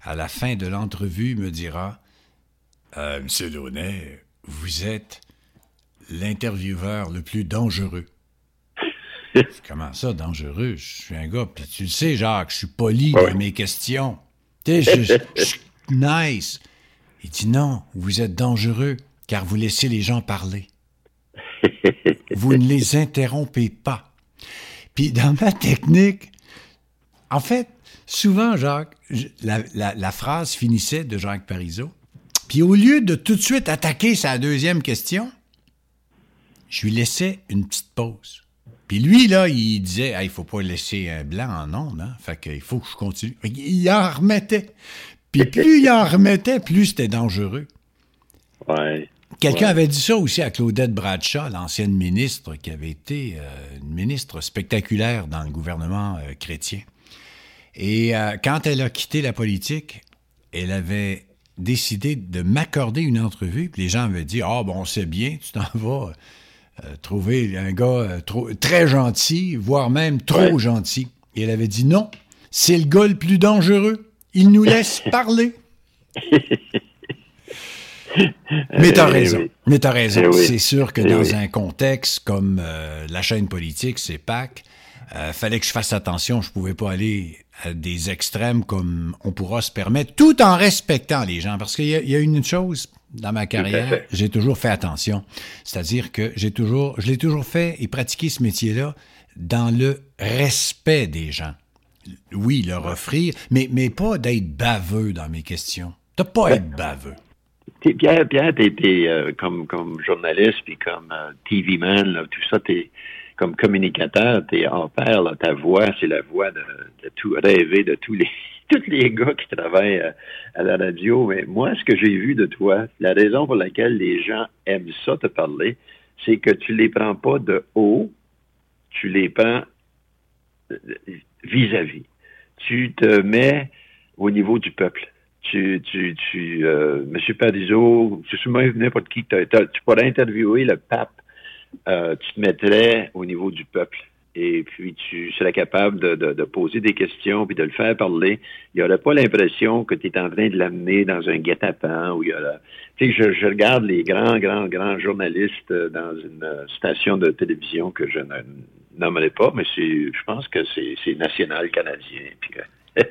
à la fin de l'entrevue, me dira, Monsieur Donnet, vous êtes l'intervieweur le plus dangereux Comment ça, dangereux? Je suis un gars, puis tu le sais, Jacques, je suis poli dans mes questions. Tu sais, je, suis nice. Il dit non, vous êtes dangereux, car vous laissez les gens parler. Vous ne les interrompez pas. Puis dans ma technique, en fait, souvent, Jacques, la, la phrase finissait de Jacques Parizeau. Puis au lieu de tout de suite attaquer sa deuxième question, je lui laissais une petite pause. Puis lui, là, il disait, il faut pas laisser un blanc en ondes, hein? Fait qu'il faut que je continue. Il en remettait. Puis plus il en remettait, plus c'était dangereux. Ouais. Quelqu'un avait dit ça aussi à Claudette Bradshaw, l'ancienne ministre, qui avait été euh, une ministre spectaculaire dans le gouvernement euh, chrétien. Et euh, quand elle a quitté la politique, elle avait décidé de m'accorder une entrevue. Puis les gens avaient dit, ah, bon, c'est bien, tu t'en vas euh, trouver un gars euh, très gentil, voire même trop gentil. Et elle avait dit non, c'est le gars le plus dangereux. Il nous laisse parler. Mais t'as raison. Mais t'as raison. Eh c'est sûr que eh dans un contexte comme euh, la chaîne politique, c'est PAC, euh, fallait que je fasse attention. Je pouvais pas aller à des extrêmes comme on pourra se permettre, tout en respectant les gens. Parce qu'il y, a une chose, dans ma carrière, j'ai toujours fait attention. C'est-à-dire que j'ai toujours, je l'ai toujours fait et pratiqué ce métier-là dans le respect des gens. Oui, leur offrir, mais, mais pas d'être baveux dans mes questions. T'as pas être baveux. Pierre, Pierre, t'es, euh, comme, comme journaliste, puis comme euh, TV man, tout ça, t'es comme communicateur, t'es en pair, ta voix, c'est la voix de, de tout rêver de tous les tous les gars qui travaillent euh, à, la radio. Mais moi, ce que j'ai vu de toi, la raison pour laquelle les gens aiment ça te parler, c'est que tu les prends pas de haut, tu les prends vis-à-vis. Tu te mets au niveau du peuple. Tu, tu, tu, euh, M. Parizeau, suis même n'importe qui, tu pourrais interviewer le pape, euh, tu te mettrais au niveau du peuple et puis tu serais capable de, poser des questions puis de le faire parler. Il n'y aurait pas l'impression que tu es en train de l'amener dans un guet-apens où il y a Tu sais, je, je, regarde les grands, grands, grands journalistes euh, dans une euh, station de télévision que je ne nommerai pas, mais c'est, je pense que c'est, national canadien. Puis,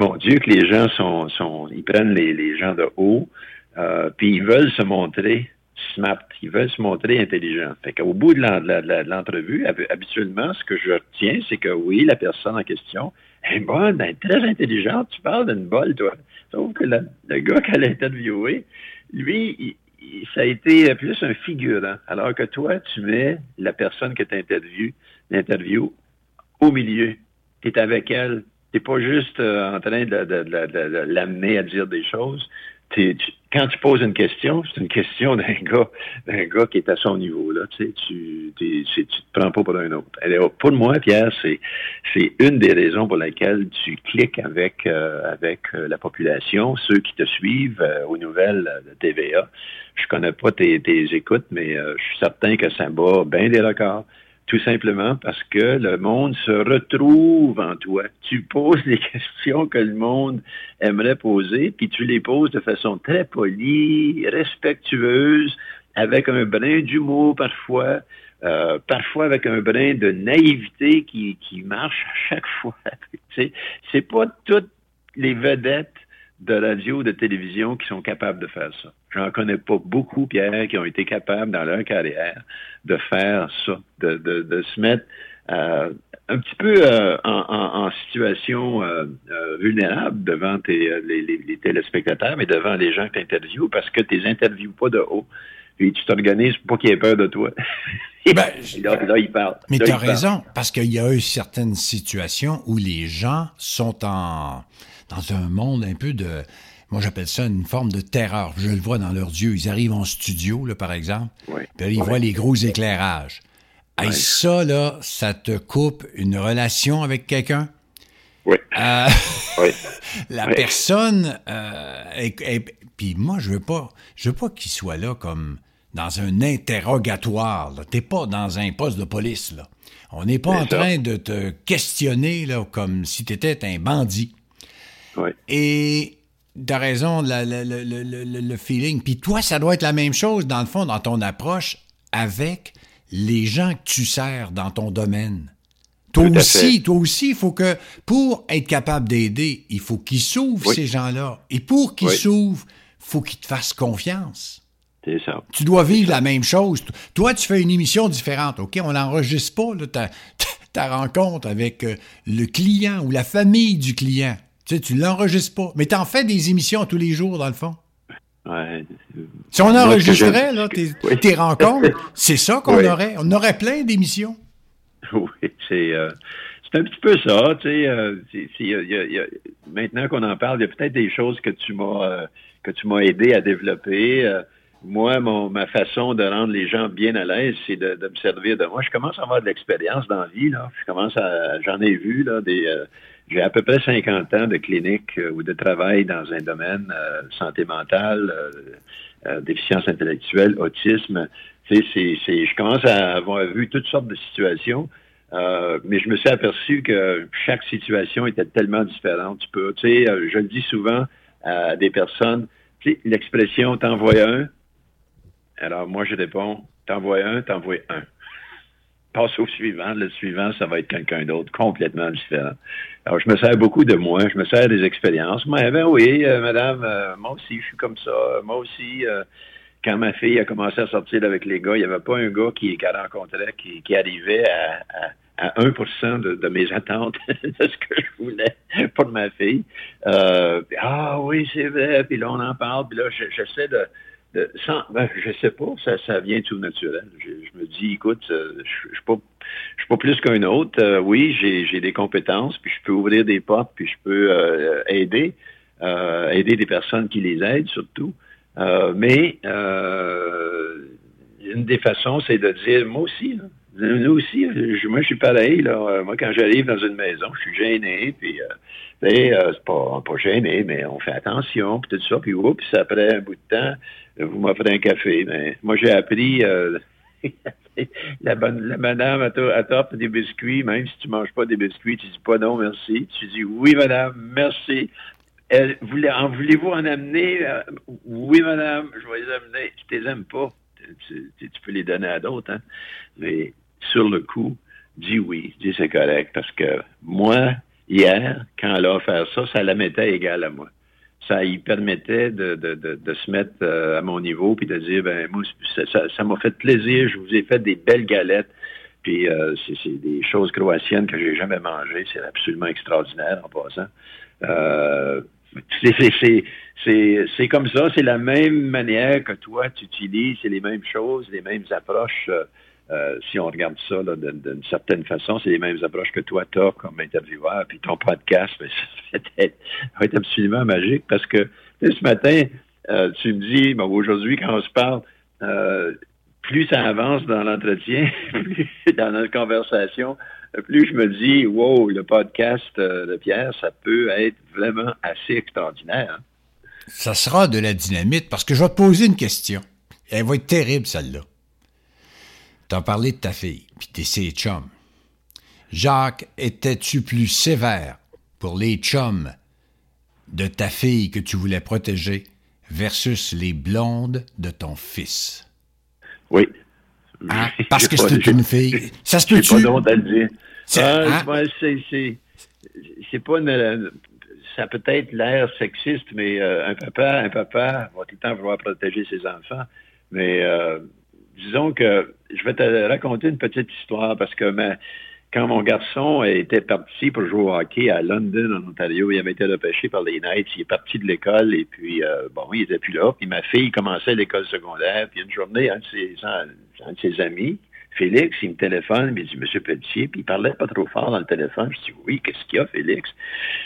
Mon Dieu, que les gens sont, sont ils prennent les, les gens de haut, euh, puis ils veulent se montrer smart. Ils veulent se montrer intelligents. Fait qu'au bout de l'entrevue, habituellement, ce que je retiens, c'est que oui, la personne en question est bonne, elle est très intelligente. Tu parles d'une bolle, toi. Sauf que le, gars qu'elle a interviewé, lui, ça a été plus un figurant. Alors que toi, tu mets la personne que tu l'interview, au milieu. Tu es avec elle. Tu pas juste euh, en train de l'amener à dire des choses quand tu poses une question, c'est une question d'un gars, d'un gars qui est à son niveau là. Tu sais, tu, tu te prends pas pour un autre. pour moi, Pierre, c'est c'est une des raisons pour lesquelles tu cliques avec euh, avec euh, la population, ceux qui te suivent euh, aux nouvelles de TVA. Je connais pas tes, tes écoutes, mais je suis certain que ça bat bien des records. Tout simplement parce que le monde se retrouve en toi. Tu poses les questions que le monde aimerait poser, puis tu les poses de façon très polie, respectueuse, avec un brin d'humour parfois, euh, parfois avec un brin de naïveté qui, qui marche à chaque fois. c'est pas toutes les vedettes de radio, de télévision qui sont capables de faire ça. J'en connais pas beaucoup, Pierre, qui ont été capables dans leur carrière de faire ça, de, de, de se mettre euh, un petit peu euh, en, en, situation euh, vulnérable devant tes, les, les, téléspectateurs, mais devant les gens que tu interviews, parce que tu les interviews pas de haut. Puis tu t'organises pour pas qu'il ait peur de toi. Ben, là, il parle. Mais tu as raison, parce qu'il y a eu certaines situations où les gens sont en dans un monde un peu de moi j'appelle ça une forme de terreur. Je le vois dans leurs yeux. Ils arrivent en studio, là, par exemple, puis là, ils voient les gros éclairages. Et ça, là, ça te coupe une relation avec quelqu'un? Oui. Euh, oui. La personne, euh, puis moi, je veux pas, je veux pas qu'il soit là comme dans un interrogatoire. T'es pas dans un poste de police, là. On n'est pas en train de te questionner là, comme si tu étais un bandit. Et t'as raison, le, feeling. Puis toi, ça doit être la même chose, dans le fond, dans ton approche avec les gens que tu sers dans ton domaine. Toi aussi, toi aussi, il faut que, pour être capable d'aider, il faut qu'ils s'ouvrent, ces gens-là. Et pour qu'ils s'ouvrent, il faut qu'ils te fassent confiance. C'est ça. Tu dois vivre la même chose. Toi, tu fais une émission différente, OK? On n'enregistre pas ta, ta, rencontre avec euh, le client ou la famille du client. Tu sais, tu l'enregistres pas. Mais tu en fais des émissions tous les jours, dans le fond. Ouais. Si on enregistrait là, tes, rencontres, c'est ça qu'on aurait. On aurait plein d'émissions. Oui, c'est euh, un petit peu ça. Tu sais, euh, maintenant qu'on en parle, il y a peut-être des choses que tu m'as euh, que tu m'as aidé à développer. moi, mon, ma façon de rendre les gens bien à l'aise, c'est de, de, me servir de moi. Je commence à avoir de l'expérience dans la vie. Là. Je commence à, j'en ai vu là des j'ai à peu près 50 ans de clinique euh, ou de travail dans un domaine euh, santé mentale, euh, déficience intellectuelle, autisme. C'est, c'est, je commence à avoir vu toutes sortes de situations, mais je me suis aperçu que chaque situation était tellement différente. Tu peux, tu sais, je le dis souvent à des personnes, tu sais, l'expression t'envoie un. Alors moi je réponds, t'envoies un, t'envoies un. Passe au suivant. Le suivant, ça va être quelqu'un d'autre, complètement différent. Alors, je me sers beaucoup de moi, je me sers des expériences. Moi, ben oui, euh, madame, euh, moi aussi, je suis comme ça. Moi aussi, euh, quand ma fille a commencé à sortir avec les gars, il n'y avait pas un gars qui, qu'elle rencontrait qui, arrivait à, à, 1 de, de, mes attentes de ce que je voulais pour ma fille. ah oui, c'est vrai, puis là, on en parle, puis là, j'essaie de sans, ben, je sais pas, ça, ça vient tout naturel. Je, me dis, écoute, euh, je, je suis pas, je suis pas plus qu'un autre. Euh, oui, j'ai des compétences, puis je peux ouvrir des portes, puis je peux euh, aider, aider des personnes qui les aident surtout. mais une des façons, c'est de dire, moi aussi, nous aussi, moi je suis pareil. Là. Moi, quand j'arrive dans une maison, je suis gêné, puis c'est pas, pas gêné, mais on fait attention, puis tout ça, puis oups, après un bout de temps, vous m'offrez un café. Mais moi, j'ai appris euh, la, bonne, la madame à t'offre des biscuits, même si tu manges pas des biscuits, tu dis pas non, merci. Tu dis oui, madame, merci. Voulez, en voulez-vous en amener? Euh, oui, madame, je vais les amener. Je les aime pas. Tu, peux les donner à d'autres, hein? Mais sur le coup, dis oui, dis c'est correct, parce que moi, hier, quand elle a offert ça, ça la mettait égale à moi ça y permettait de, de, de, se mettre euh, à mon niveau puis de dire ben moi ça m'a fait plaisir, je vous ai fait des belles galettes. Puis euh, c'est des choses croatiennes que j'ai jamais mangées, c'est absolument extraordinaire en passant. Euh, c'est comme ça, c'est la même manière que toi tu utilises, c'est les mêmes choses, les mêmes approches. Euh, si on regarde ça d'une certaine façon, c'est les mêmes approches que toi, tu as comme intervieweur, puis ton podcast, mais ça va être absolument magique parce que ce matin, euh, tu me dis, bon, aujourd'hui, quand on se parle, euh, plus ça avance dans l'entretien, plus dans notre conversation, plus je me dis, wow, le podcast de Pierre, ça peut être vraiment assez extraordinaire. Hein. Ça sera de la dynamite parce que je vais te poser une question. Elle va être terrible, celle-là. T'as parlé de ta fille, puis de ses chums. Jacques, étais-tu plus sévère pour les chums de ta fille que tu voulais protéger versus les blondes de ton fils? Oui. Hein? Parce que c'est une fille. Ça se peut-tu? pas d'autre à le dire. C'est ah, hein? c'est pas une, ça peut être l'air sexiste, mais euh, un papa, un papa va tout le temps vouloir protéger ses enfants. Mais euh, disons que je vais te raconter une petite histoire parce que quand mon garçon était parti pour jouer au hockey à London, en Ontario, il avait été repêché par les Knights. Il est parti de l'école et puis, euh, bon, il n'était plus là. Puis ma fille commençait l'école secondaire. Puis une journée, un de ses, un de ses amis, Félix, il me téléphone, il me dit, Monsieur Pelletier, puis il parlait pas trop fort dans le téléphone. Je dis, oui, qu'est-ce qu'il y a, Félix?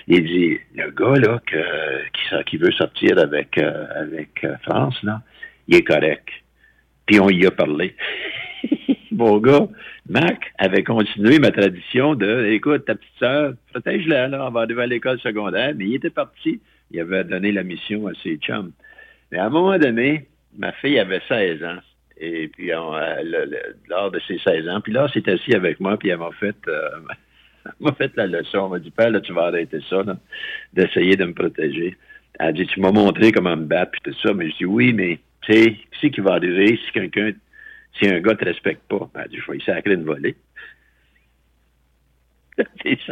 Il dit, le gars, là, qui, qui veut sortir avec, euh, avec euh, France, là, il est correct. Puis on y a parlé. Mon gars, Mac avait continué ma tradition de écoute, ta petite sœur, protège-la, là, on va arriver à l'école secondaire, mais il était parti. Il avait donné la mission à ses chums. Mais à un moment donné, ma fille avait 16 ans. Et puis, lors de ses 16 ans, puis là, c'est assis avec moi, puis elle m'a fait, euh, fait la leçon. Elle m'a dit, Père, là, tu vas arrêter ça, d'essayer de me protéger. Elle a dit, tu m'as montré comment me battre, puis tout ça. Mais je dis, oui, mais tu sais, qui qui va arriver si quelqu'un, si un gars te respecte pas? Ben, je vais y sacrer une volée. ça,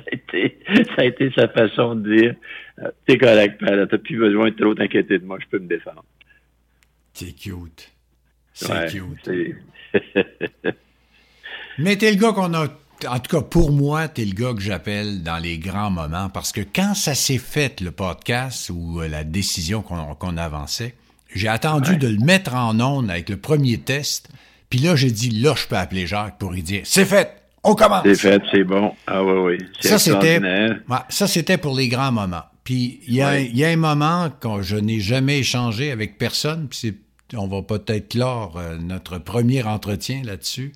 a été, ça a été sa façon de dire euh, T'es correct, père, t'as plus besoin de trop t'inquiéter de moi, je peux me défendre. C'est cute. C'est cute. Mais t'es le gars qu'on a. En tout cas, pour moi, t'es le gars que j'appelle dans les grands moments parce que quand ça s'est fait, le podcast ou euh, la décision qu'on avançait, j'ai attendu de le mettre en onde avec le premier test. Puis là, j'ai dit, là, je peux appeler Jacques pour lui dire, c'est fait, on commence. C'est fait, c'est bon. Ah oui, oui. Ça, c'était, ça, c'était pour les grands moments. Puis il y, a, y a un moment quand je n'ai jamais échangé avec personne, puis on va peut-être clore euh, notre premier entretien là-dessus.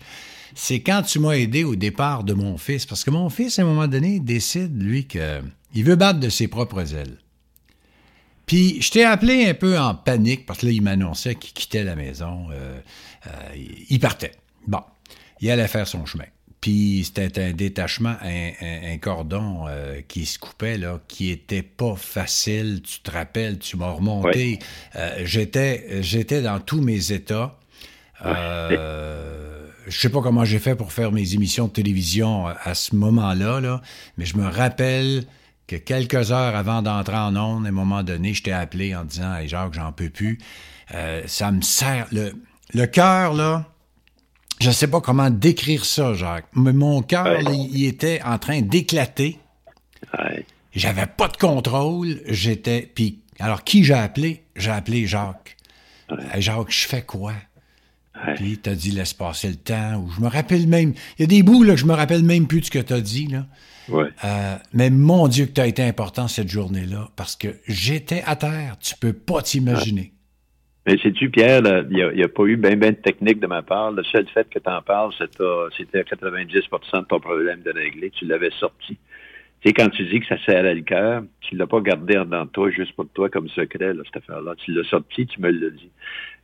C'est quand tu m'as aidé au départ de mon fils, parce que mon fils, à un moment donné, décide, lui, qu'il veut battre de ses propres ailes. Puis je t'ai appelé un peu en panique parce que là, il m'annonçait qu'il quittait la maison. Euh, il partait. Bon, il allait faire son chemin. Puis c'était un détachement, un, cordon euh, qui se coupait, là, qui était pas facile. Tu te rappelles, tu m'as remonté. j'étais, j'étais dans tous mes états. je sais pas comment j'ai fait pour faire mes émissions de télévision à ce moment-là, là, mais je me rappelle que quelques heures avant d'entrer en onde, à un moment donné, je t'ai appelé en disant Hey Jacques, j'en peux plus. Euh, ça me sert. Le, le cœur, là, je sais pas comment décrire ça, Jacques. Mais mon cœur, il était en train d'éclater. J'avais pas de contrôle. J'étais. Puis, alors, qui j'ai appelé? J'ai appelé Jacques. Jacques, je fais quoi? Puis, t'as dit laisse passer le temps. Ou je me rappelle même. Il y a des bouts, là, que je me rappelle même plus de ce que t'as dit, là. Euh, mais mon Dieu, que tu as été important cette journée-là, parce que j'étais à terre. Tu peux pas t'imaginer. Mais sais-tu, Pierre, il n'y a, pas eu bien ben de technique de ma part. Le seul fait que tu en parles, c'était 90% de ton problème de régler. Tu l'avais sorti. Tu sais, quand tu dis que ça serrait le cœur, tu ne l'as pas gardé en toi juste pour toi comme secret, là, cette affaire-là. Tu l'as sorti, tu me l'as dit.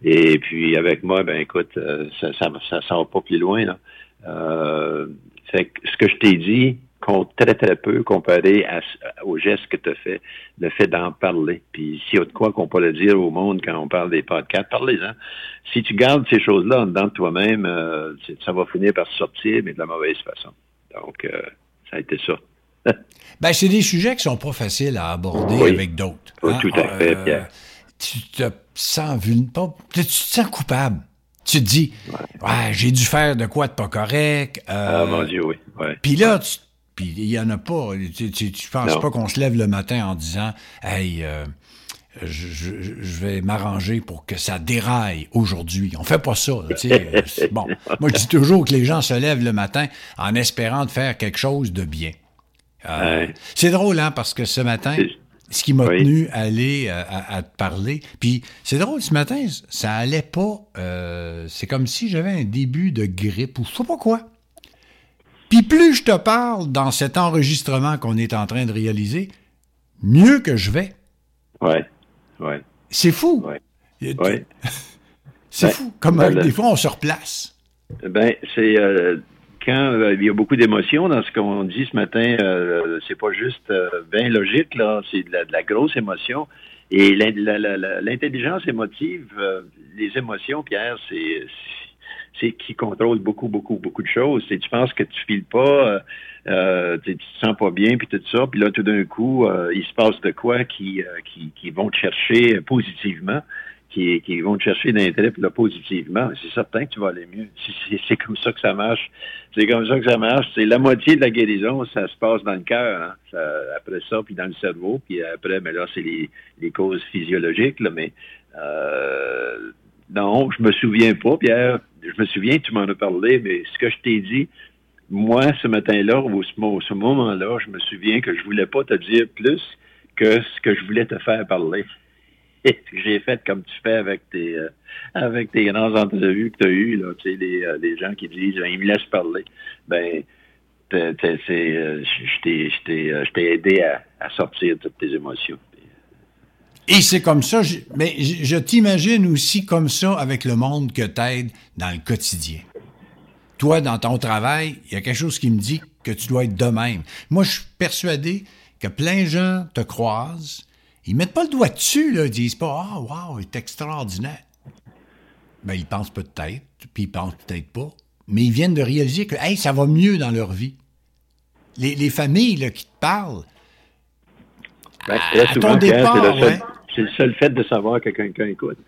Et puis, avec moi, ben écoute, euh, ça ça, ça sort pas plus loin. Là. Euh, fait que ce que je t'ai dit, compte très, très peu comparé à, au geste que tu as fait, le fait d'en parler. Puis s'il y a de quoi qu'on peut le dire au monde quand on parle des podcasts, parlez-en. Si tu gardes ces choses-là en dedans de toi-même, euh, ça va finir par sortir, mais de la mauvaise façon. Donc, euh, ça a été ça. ben, c'est des sujets qui sont pas faciles à aborder avec d'autres. Oui, hein. tout à fait, euh, Pierre. Tu te sens vulnérable, tu te sens coupable. Tu te dis, ouais, j'ai dû faire de quoi de pas correct. ah, mon Dieu, oui. Puis là, tu puis il n'y en a pas. Tu, tu, penses pas qu'on se lève le matin en disant Hey, euh, je, vais m'arranger pour que ça déraille aujourd'hui. On fait pas ça. bon, moi je dis toujours que les gens se lèvent le matin en espérant de faire quelque chose de bien. Euh, c'est drôle, hein, parce que ce matin, ce qui m'a tenu à aller euh, à, te parler, puis c'est drôle, ce matin, ça allait pas. c'est comme si j'avais un début de grippe ou je sais pas quoi. Puis plus je te parle dans cet enregistrement qu'on est en train de réaliser, mieux que je vais. Ouais, ouais. C'est fou. Ouais. c'est ben, fou. Comme ben, des fois, on se replace. Ben, c'est euh, quand euh, il y a beaucoup d'émotions dans ce qu'on dit ce matin. Euh, c'est pas juste bien logique là, c'est de, la, grosse émotion. Et l'intelligence émotive, les émotions, Pierre, c'est qui contrôle beaucoup, beaucoup, beaucoup de choses. Tu penses que tu files pas, euh, euh tu te sens pas bien, puis tout ça, puis là, tout d'un coup, euh, il se passe de quoi euh, qui, qui vont te chercher positivement, qui, vont te chercher d'intérêt, là, positivement. C'est certain que tu vas aller mieux. C'est comme ça que ça marche. C'est comme ça que ça marche. C'est la moitié de la guérison, ça se passe dans le cœur. Hein. après ça, puis dans le cerveau, puis après, mais là, c'est les, les causes physiologiques, là, mais euh, non, je me souviens pas, Pierre. Je me souviens, tu m'en as parlé, mais ce que je t'ai dit, moi, ce matin-là, ou ce, moment-là, je me souviens que je voulais pas te dire plus que ce que je voulais te faire parler. J'ai fait comme tu fais avec tes euh, avec tes grands entrevues que tu as eues, tu sais, les, euh, les gens qui disent ils me laissent parler. Ben c'est euh, je t'ai aidé à, à sortir toutes tes émotions. Et c'est comme ça, mais je, t'imagine aussi comme ça avec le monde que t'aides dans le quotidien. Toi, dans ton travail, il y a quelque chose qui me dit que tu dois être de même. Moi, je suis persuadé que plein de gens te croisent, ils mettent pas le doigt dessus, là, ils disent pas « Ah, wow, il est extraordinaire ». Ben, ils pensent peut-être, puis ils pensent peut-être pas, mais ils viennent de réaliser que, hey, ça va mieux dans leur vie. Les, familles là, qui te parlent, ben, à, ton départ, c'est le seul fait de savoir que quelqu'un écoute.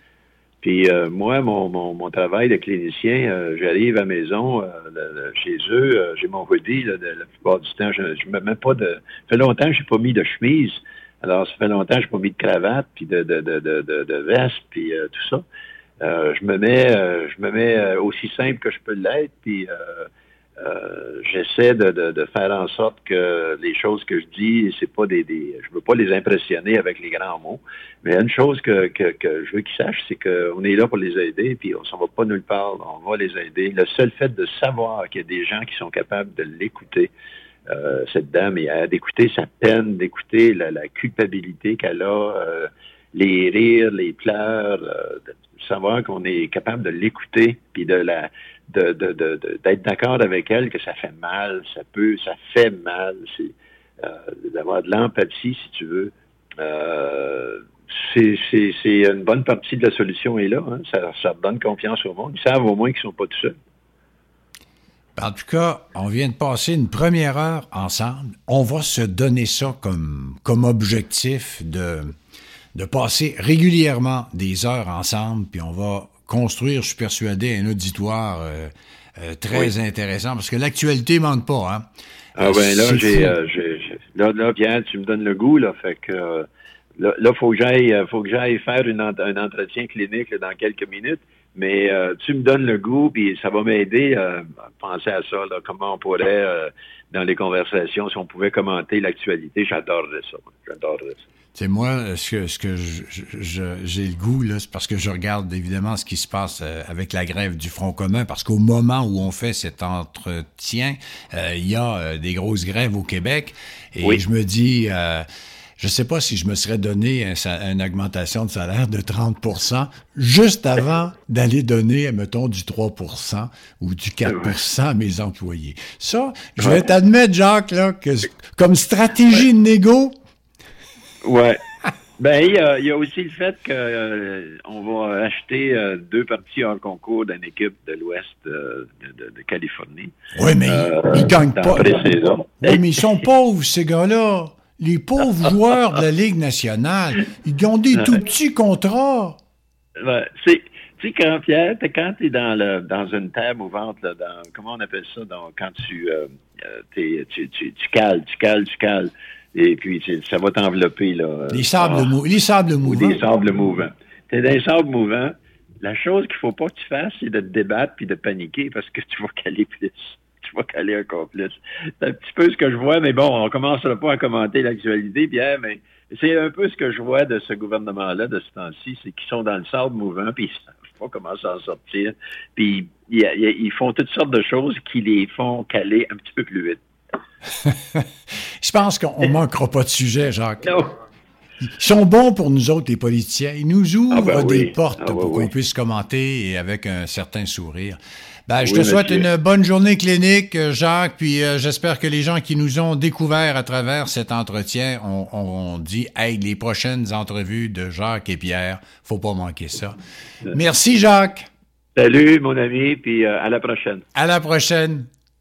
Puis euh, moi, mon, mon, mon, travail de clinicien, euh, j'arrive à la maison, euh, chez eux, j'ai mon hoodie, la plupart du temps, je ne me mets pas de... Ça fait longtemps que je n'ai pas mis de chemise. Alors, ça fait longtemps que je n'ai pas mis de cravate, puis de, de, de, de, de veste, puis tout ça. je me mets je me mets aussi simple que je peux l'être, puis euh, j'essaie de, de, faire en sorte que les choses que je dis, c'est pas des, des, je veux pas les impressionner avec les grands mots, mais une chose que, que, que je veux qu'ils sachent, c'est qu'on est là pour les aider, puis on s'en va pas nulle part, on va les aider. Le seul fait de savoir qu'il y a des gens qui sont capables de l'écouter, euh, cette dame, et d'écouter sa peine, d'écouter la, la, culpabilité qu'elle a, euh, les rires, les pleurs, de savoir qu'on est capable de l'écouter, puis de la d'être d'accord avec elle que ça fait mal, ça peut, ça fait mal, c'est euh, d'avoir de l'empathie, si tu veux. Euh, c'est une bonne partie de la solution est là. Hein. Ça, donne confiance au monde. Ils savent au moins qu'ils sont pas tout seuls. En tout cas, on vient de passer une première heure ensemble. On va se donner ça comme, comme objectif de, de passer régulièrement des heures ensemble, puis on va construire, je suis persuadé, un auditoire euh, euh, très intéressant, parce que l'actualité manque pas, hein? Ah ben là, j'ai, là, là, Pierre, tu me donnes le goût, là, fait que là, il faut que j'aille, faut que j'aille faire une, un entretien clinique dans quelques minutes. Mais euh, tu me donnes le goût, puis ça va m'aider à penser à ça, là, comment on pourrait, euh, dans les conversations, si on pouvait commenter l'actualité. J'adorerais ça. J'adorerais ça. C'est moi, ce que, ce que j'ai le goût, là, c'est parce que je regarde évidemment ce qui se passe euh, avec la grève du Front commun, parce qu'au moment où on fait cet entretien, il y a des grosses grèves au Québec, et je me dis je ne sais pas si je me serais donné une augmentation de salaire de 30% juste avant d'aller donner, mettons, du 3% ou du 4% à mes employés. Ça, je vais t'admettre, Jacques, là, que comme stratégie de négo. Ouais. Ben, il y, a, aussi le fait qu'on euh, va acheter euh, deux parties en concours d'une équipe de l'Ouest euh, de, Californie. Oui, mais ils, ne gagnent pas. Oui, mais ils sont pauvres, ces gars-là. Les pauvres joueurs de la Ligue nationale, ils ont des tout petits contrats. tu sais, quand Pierre, quand tu es dans, le, dans une terre mouvante, là, dans, comment on appelle ça, quand tu, tu, tu, tu, cales, tu cales, tu cales, et puis ça va t'envelopper. Là, les sables, ah. les sables mouvants. les sables mouvants. Tu es dans les sables mouvants. La chose qu'il ne faut pas que tu fasses, c'est de te débattre puis de paniquer parce que tu vas caler plus je vais caler encore plus. C'est un petit peu ce que je vois, mais bon, on ne commencera pas à commenter l'actualité, Pierre, mais c'est un peu ce que je vois de ce gouvernement-là de ce temps-ci, c'est qu'ils sont dans le sable mouvant, puis ils ne savent pas comment s'en sortir. Puis ils font toutes sortes de choses qui les font caler un petit peu plus vite. je pense qu'on ne manquera pas de sujet, Jacques. Non. Ils sont bons pour nous autres, les politiciens. Ils nous ouvrent ah ben des portes ah pour qu'on puisse commenter et avec un certain sourire. Ben, je te souhaite une bonne journée clinique, Jacques, puis euh, j'espère que les gens qui nous ont découvert à travers cet entretien ont, dit Hey, les prochaines entrevues de Jacques et Pierre, faut pas manquer ça. Merci, Jacques. Salut, mon ami, puis euh, à la prochaine. À la prochaine.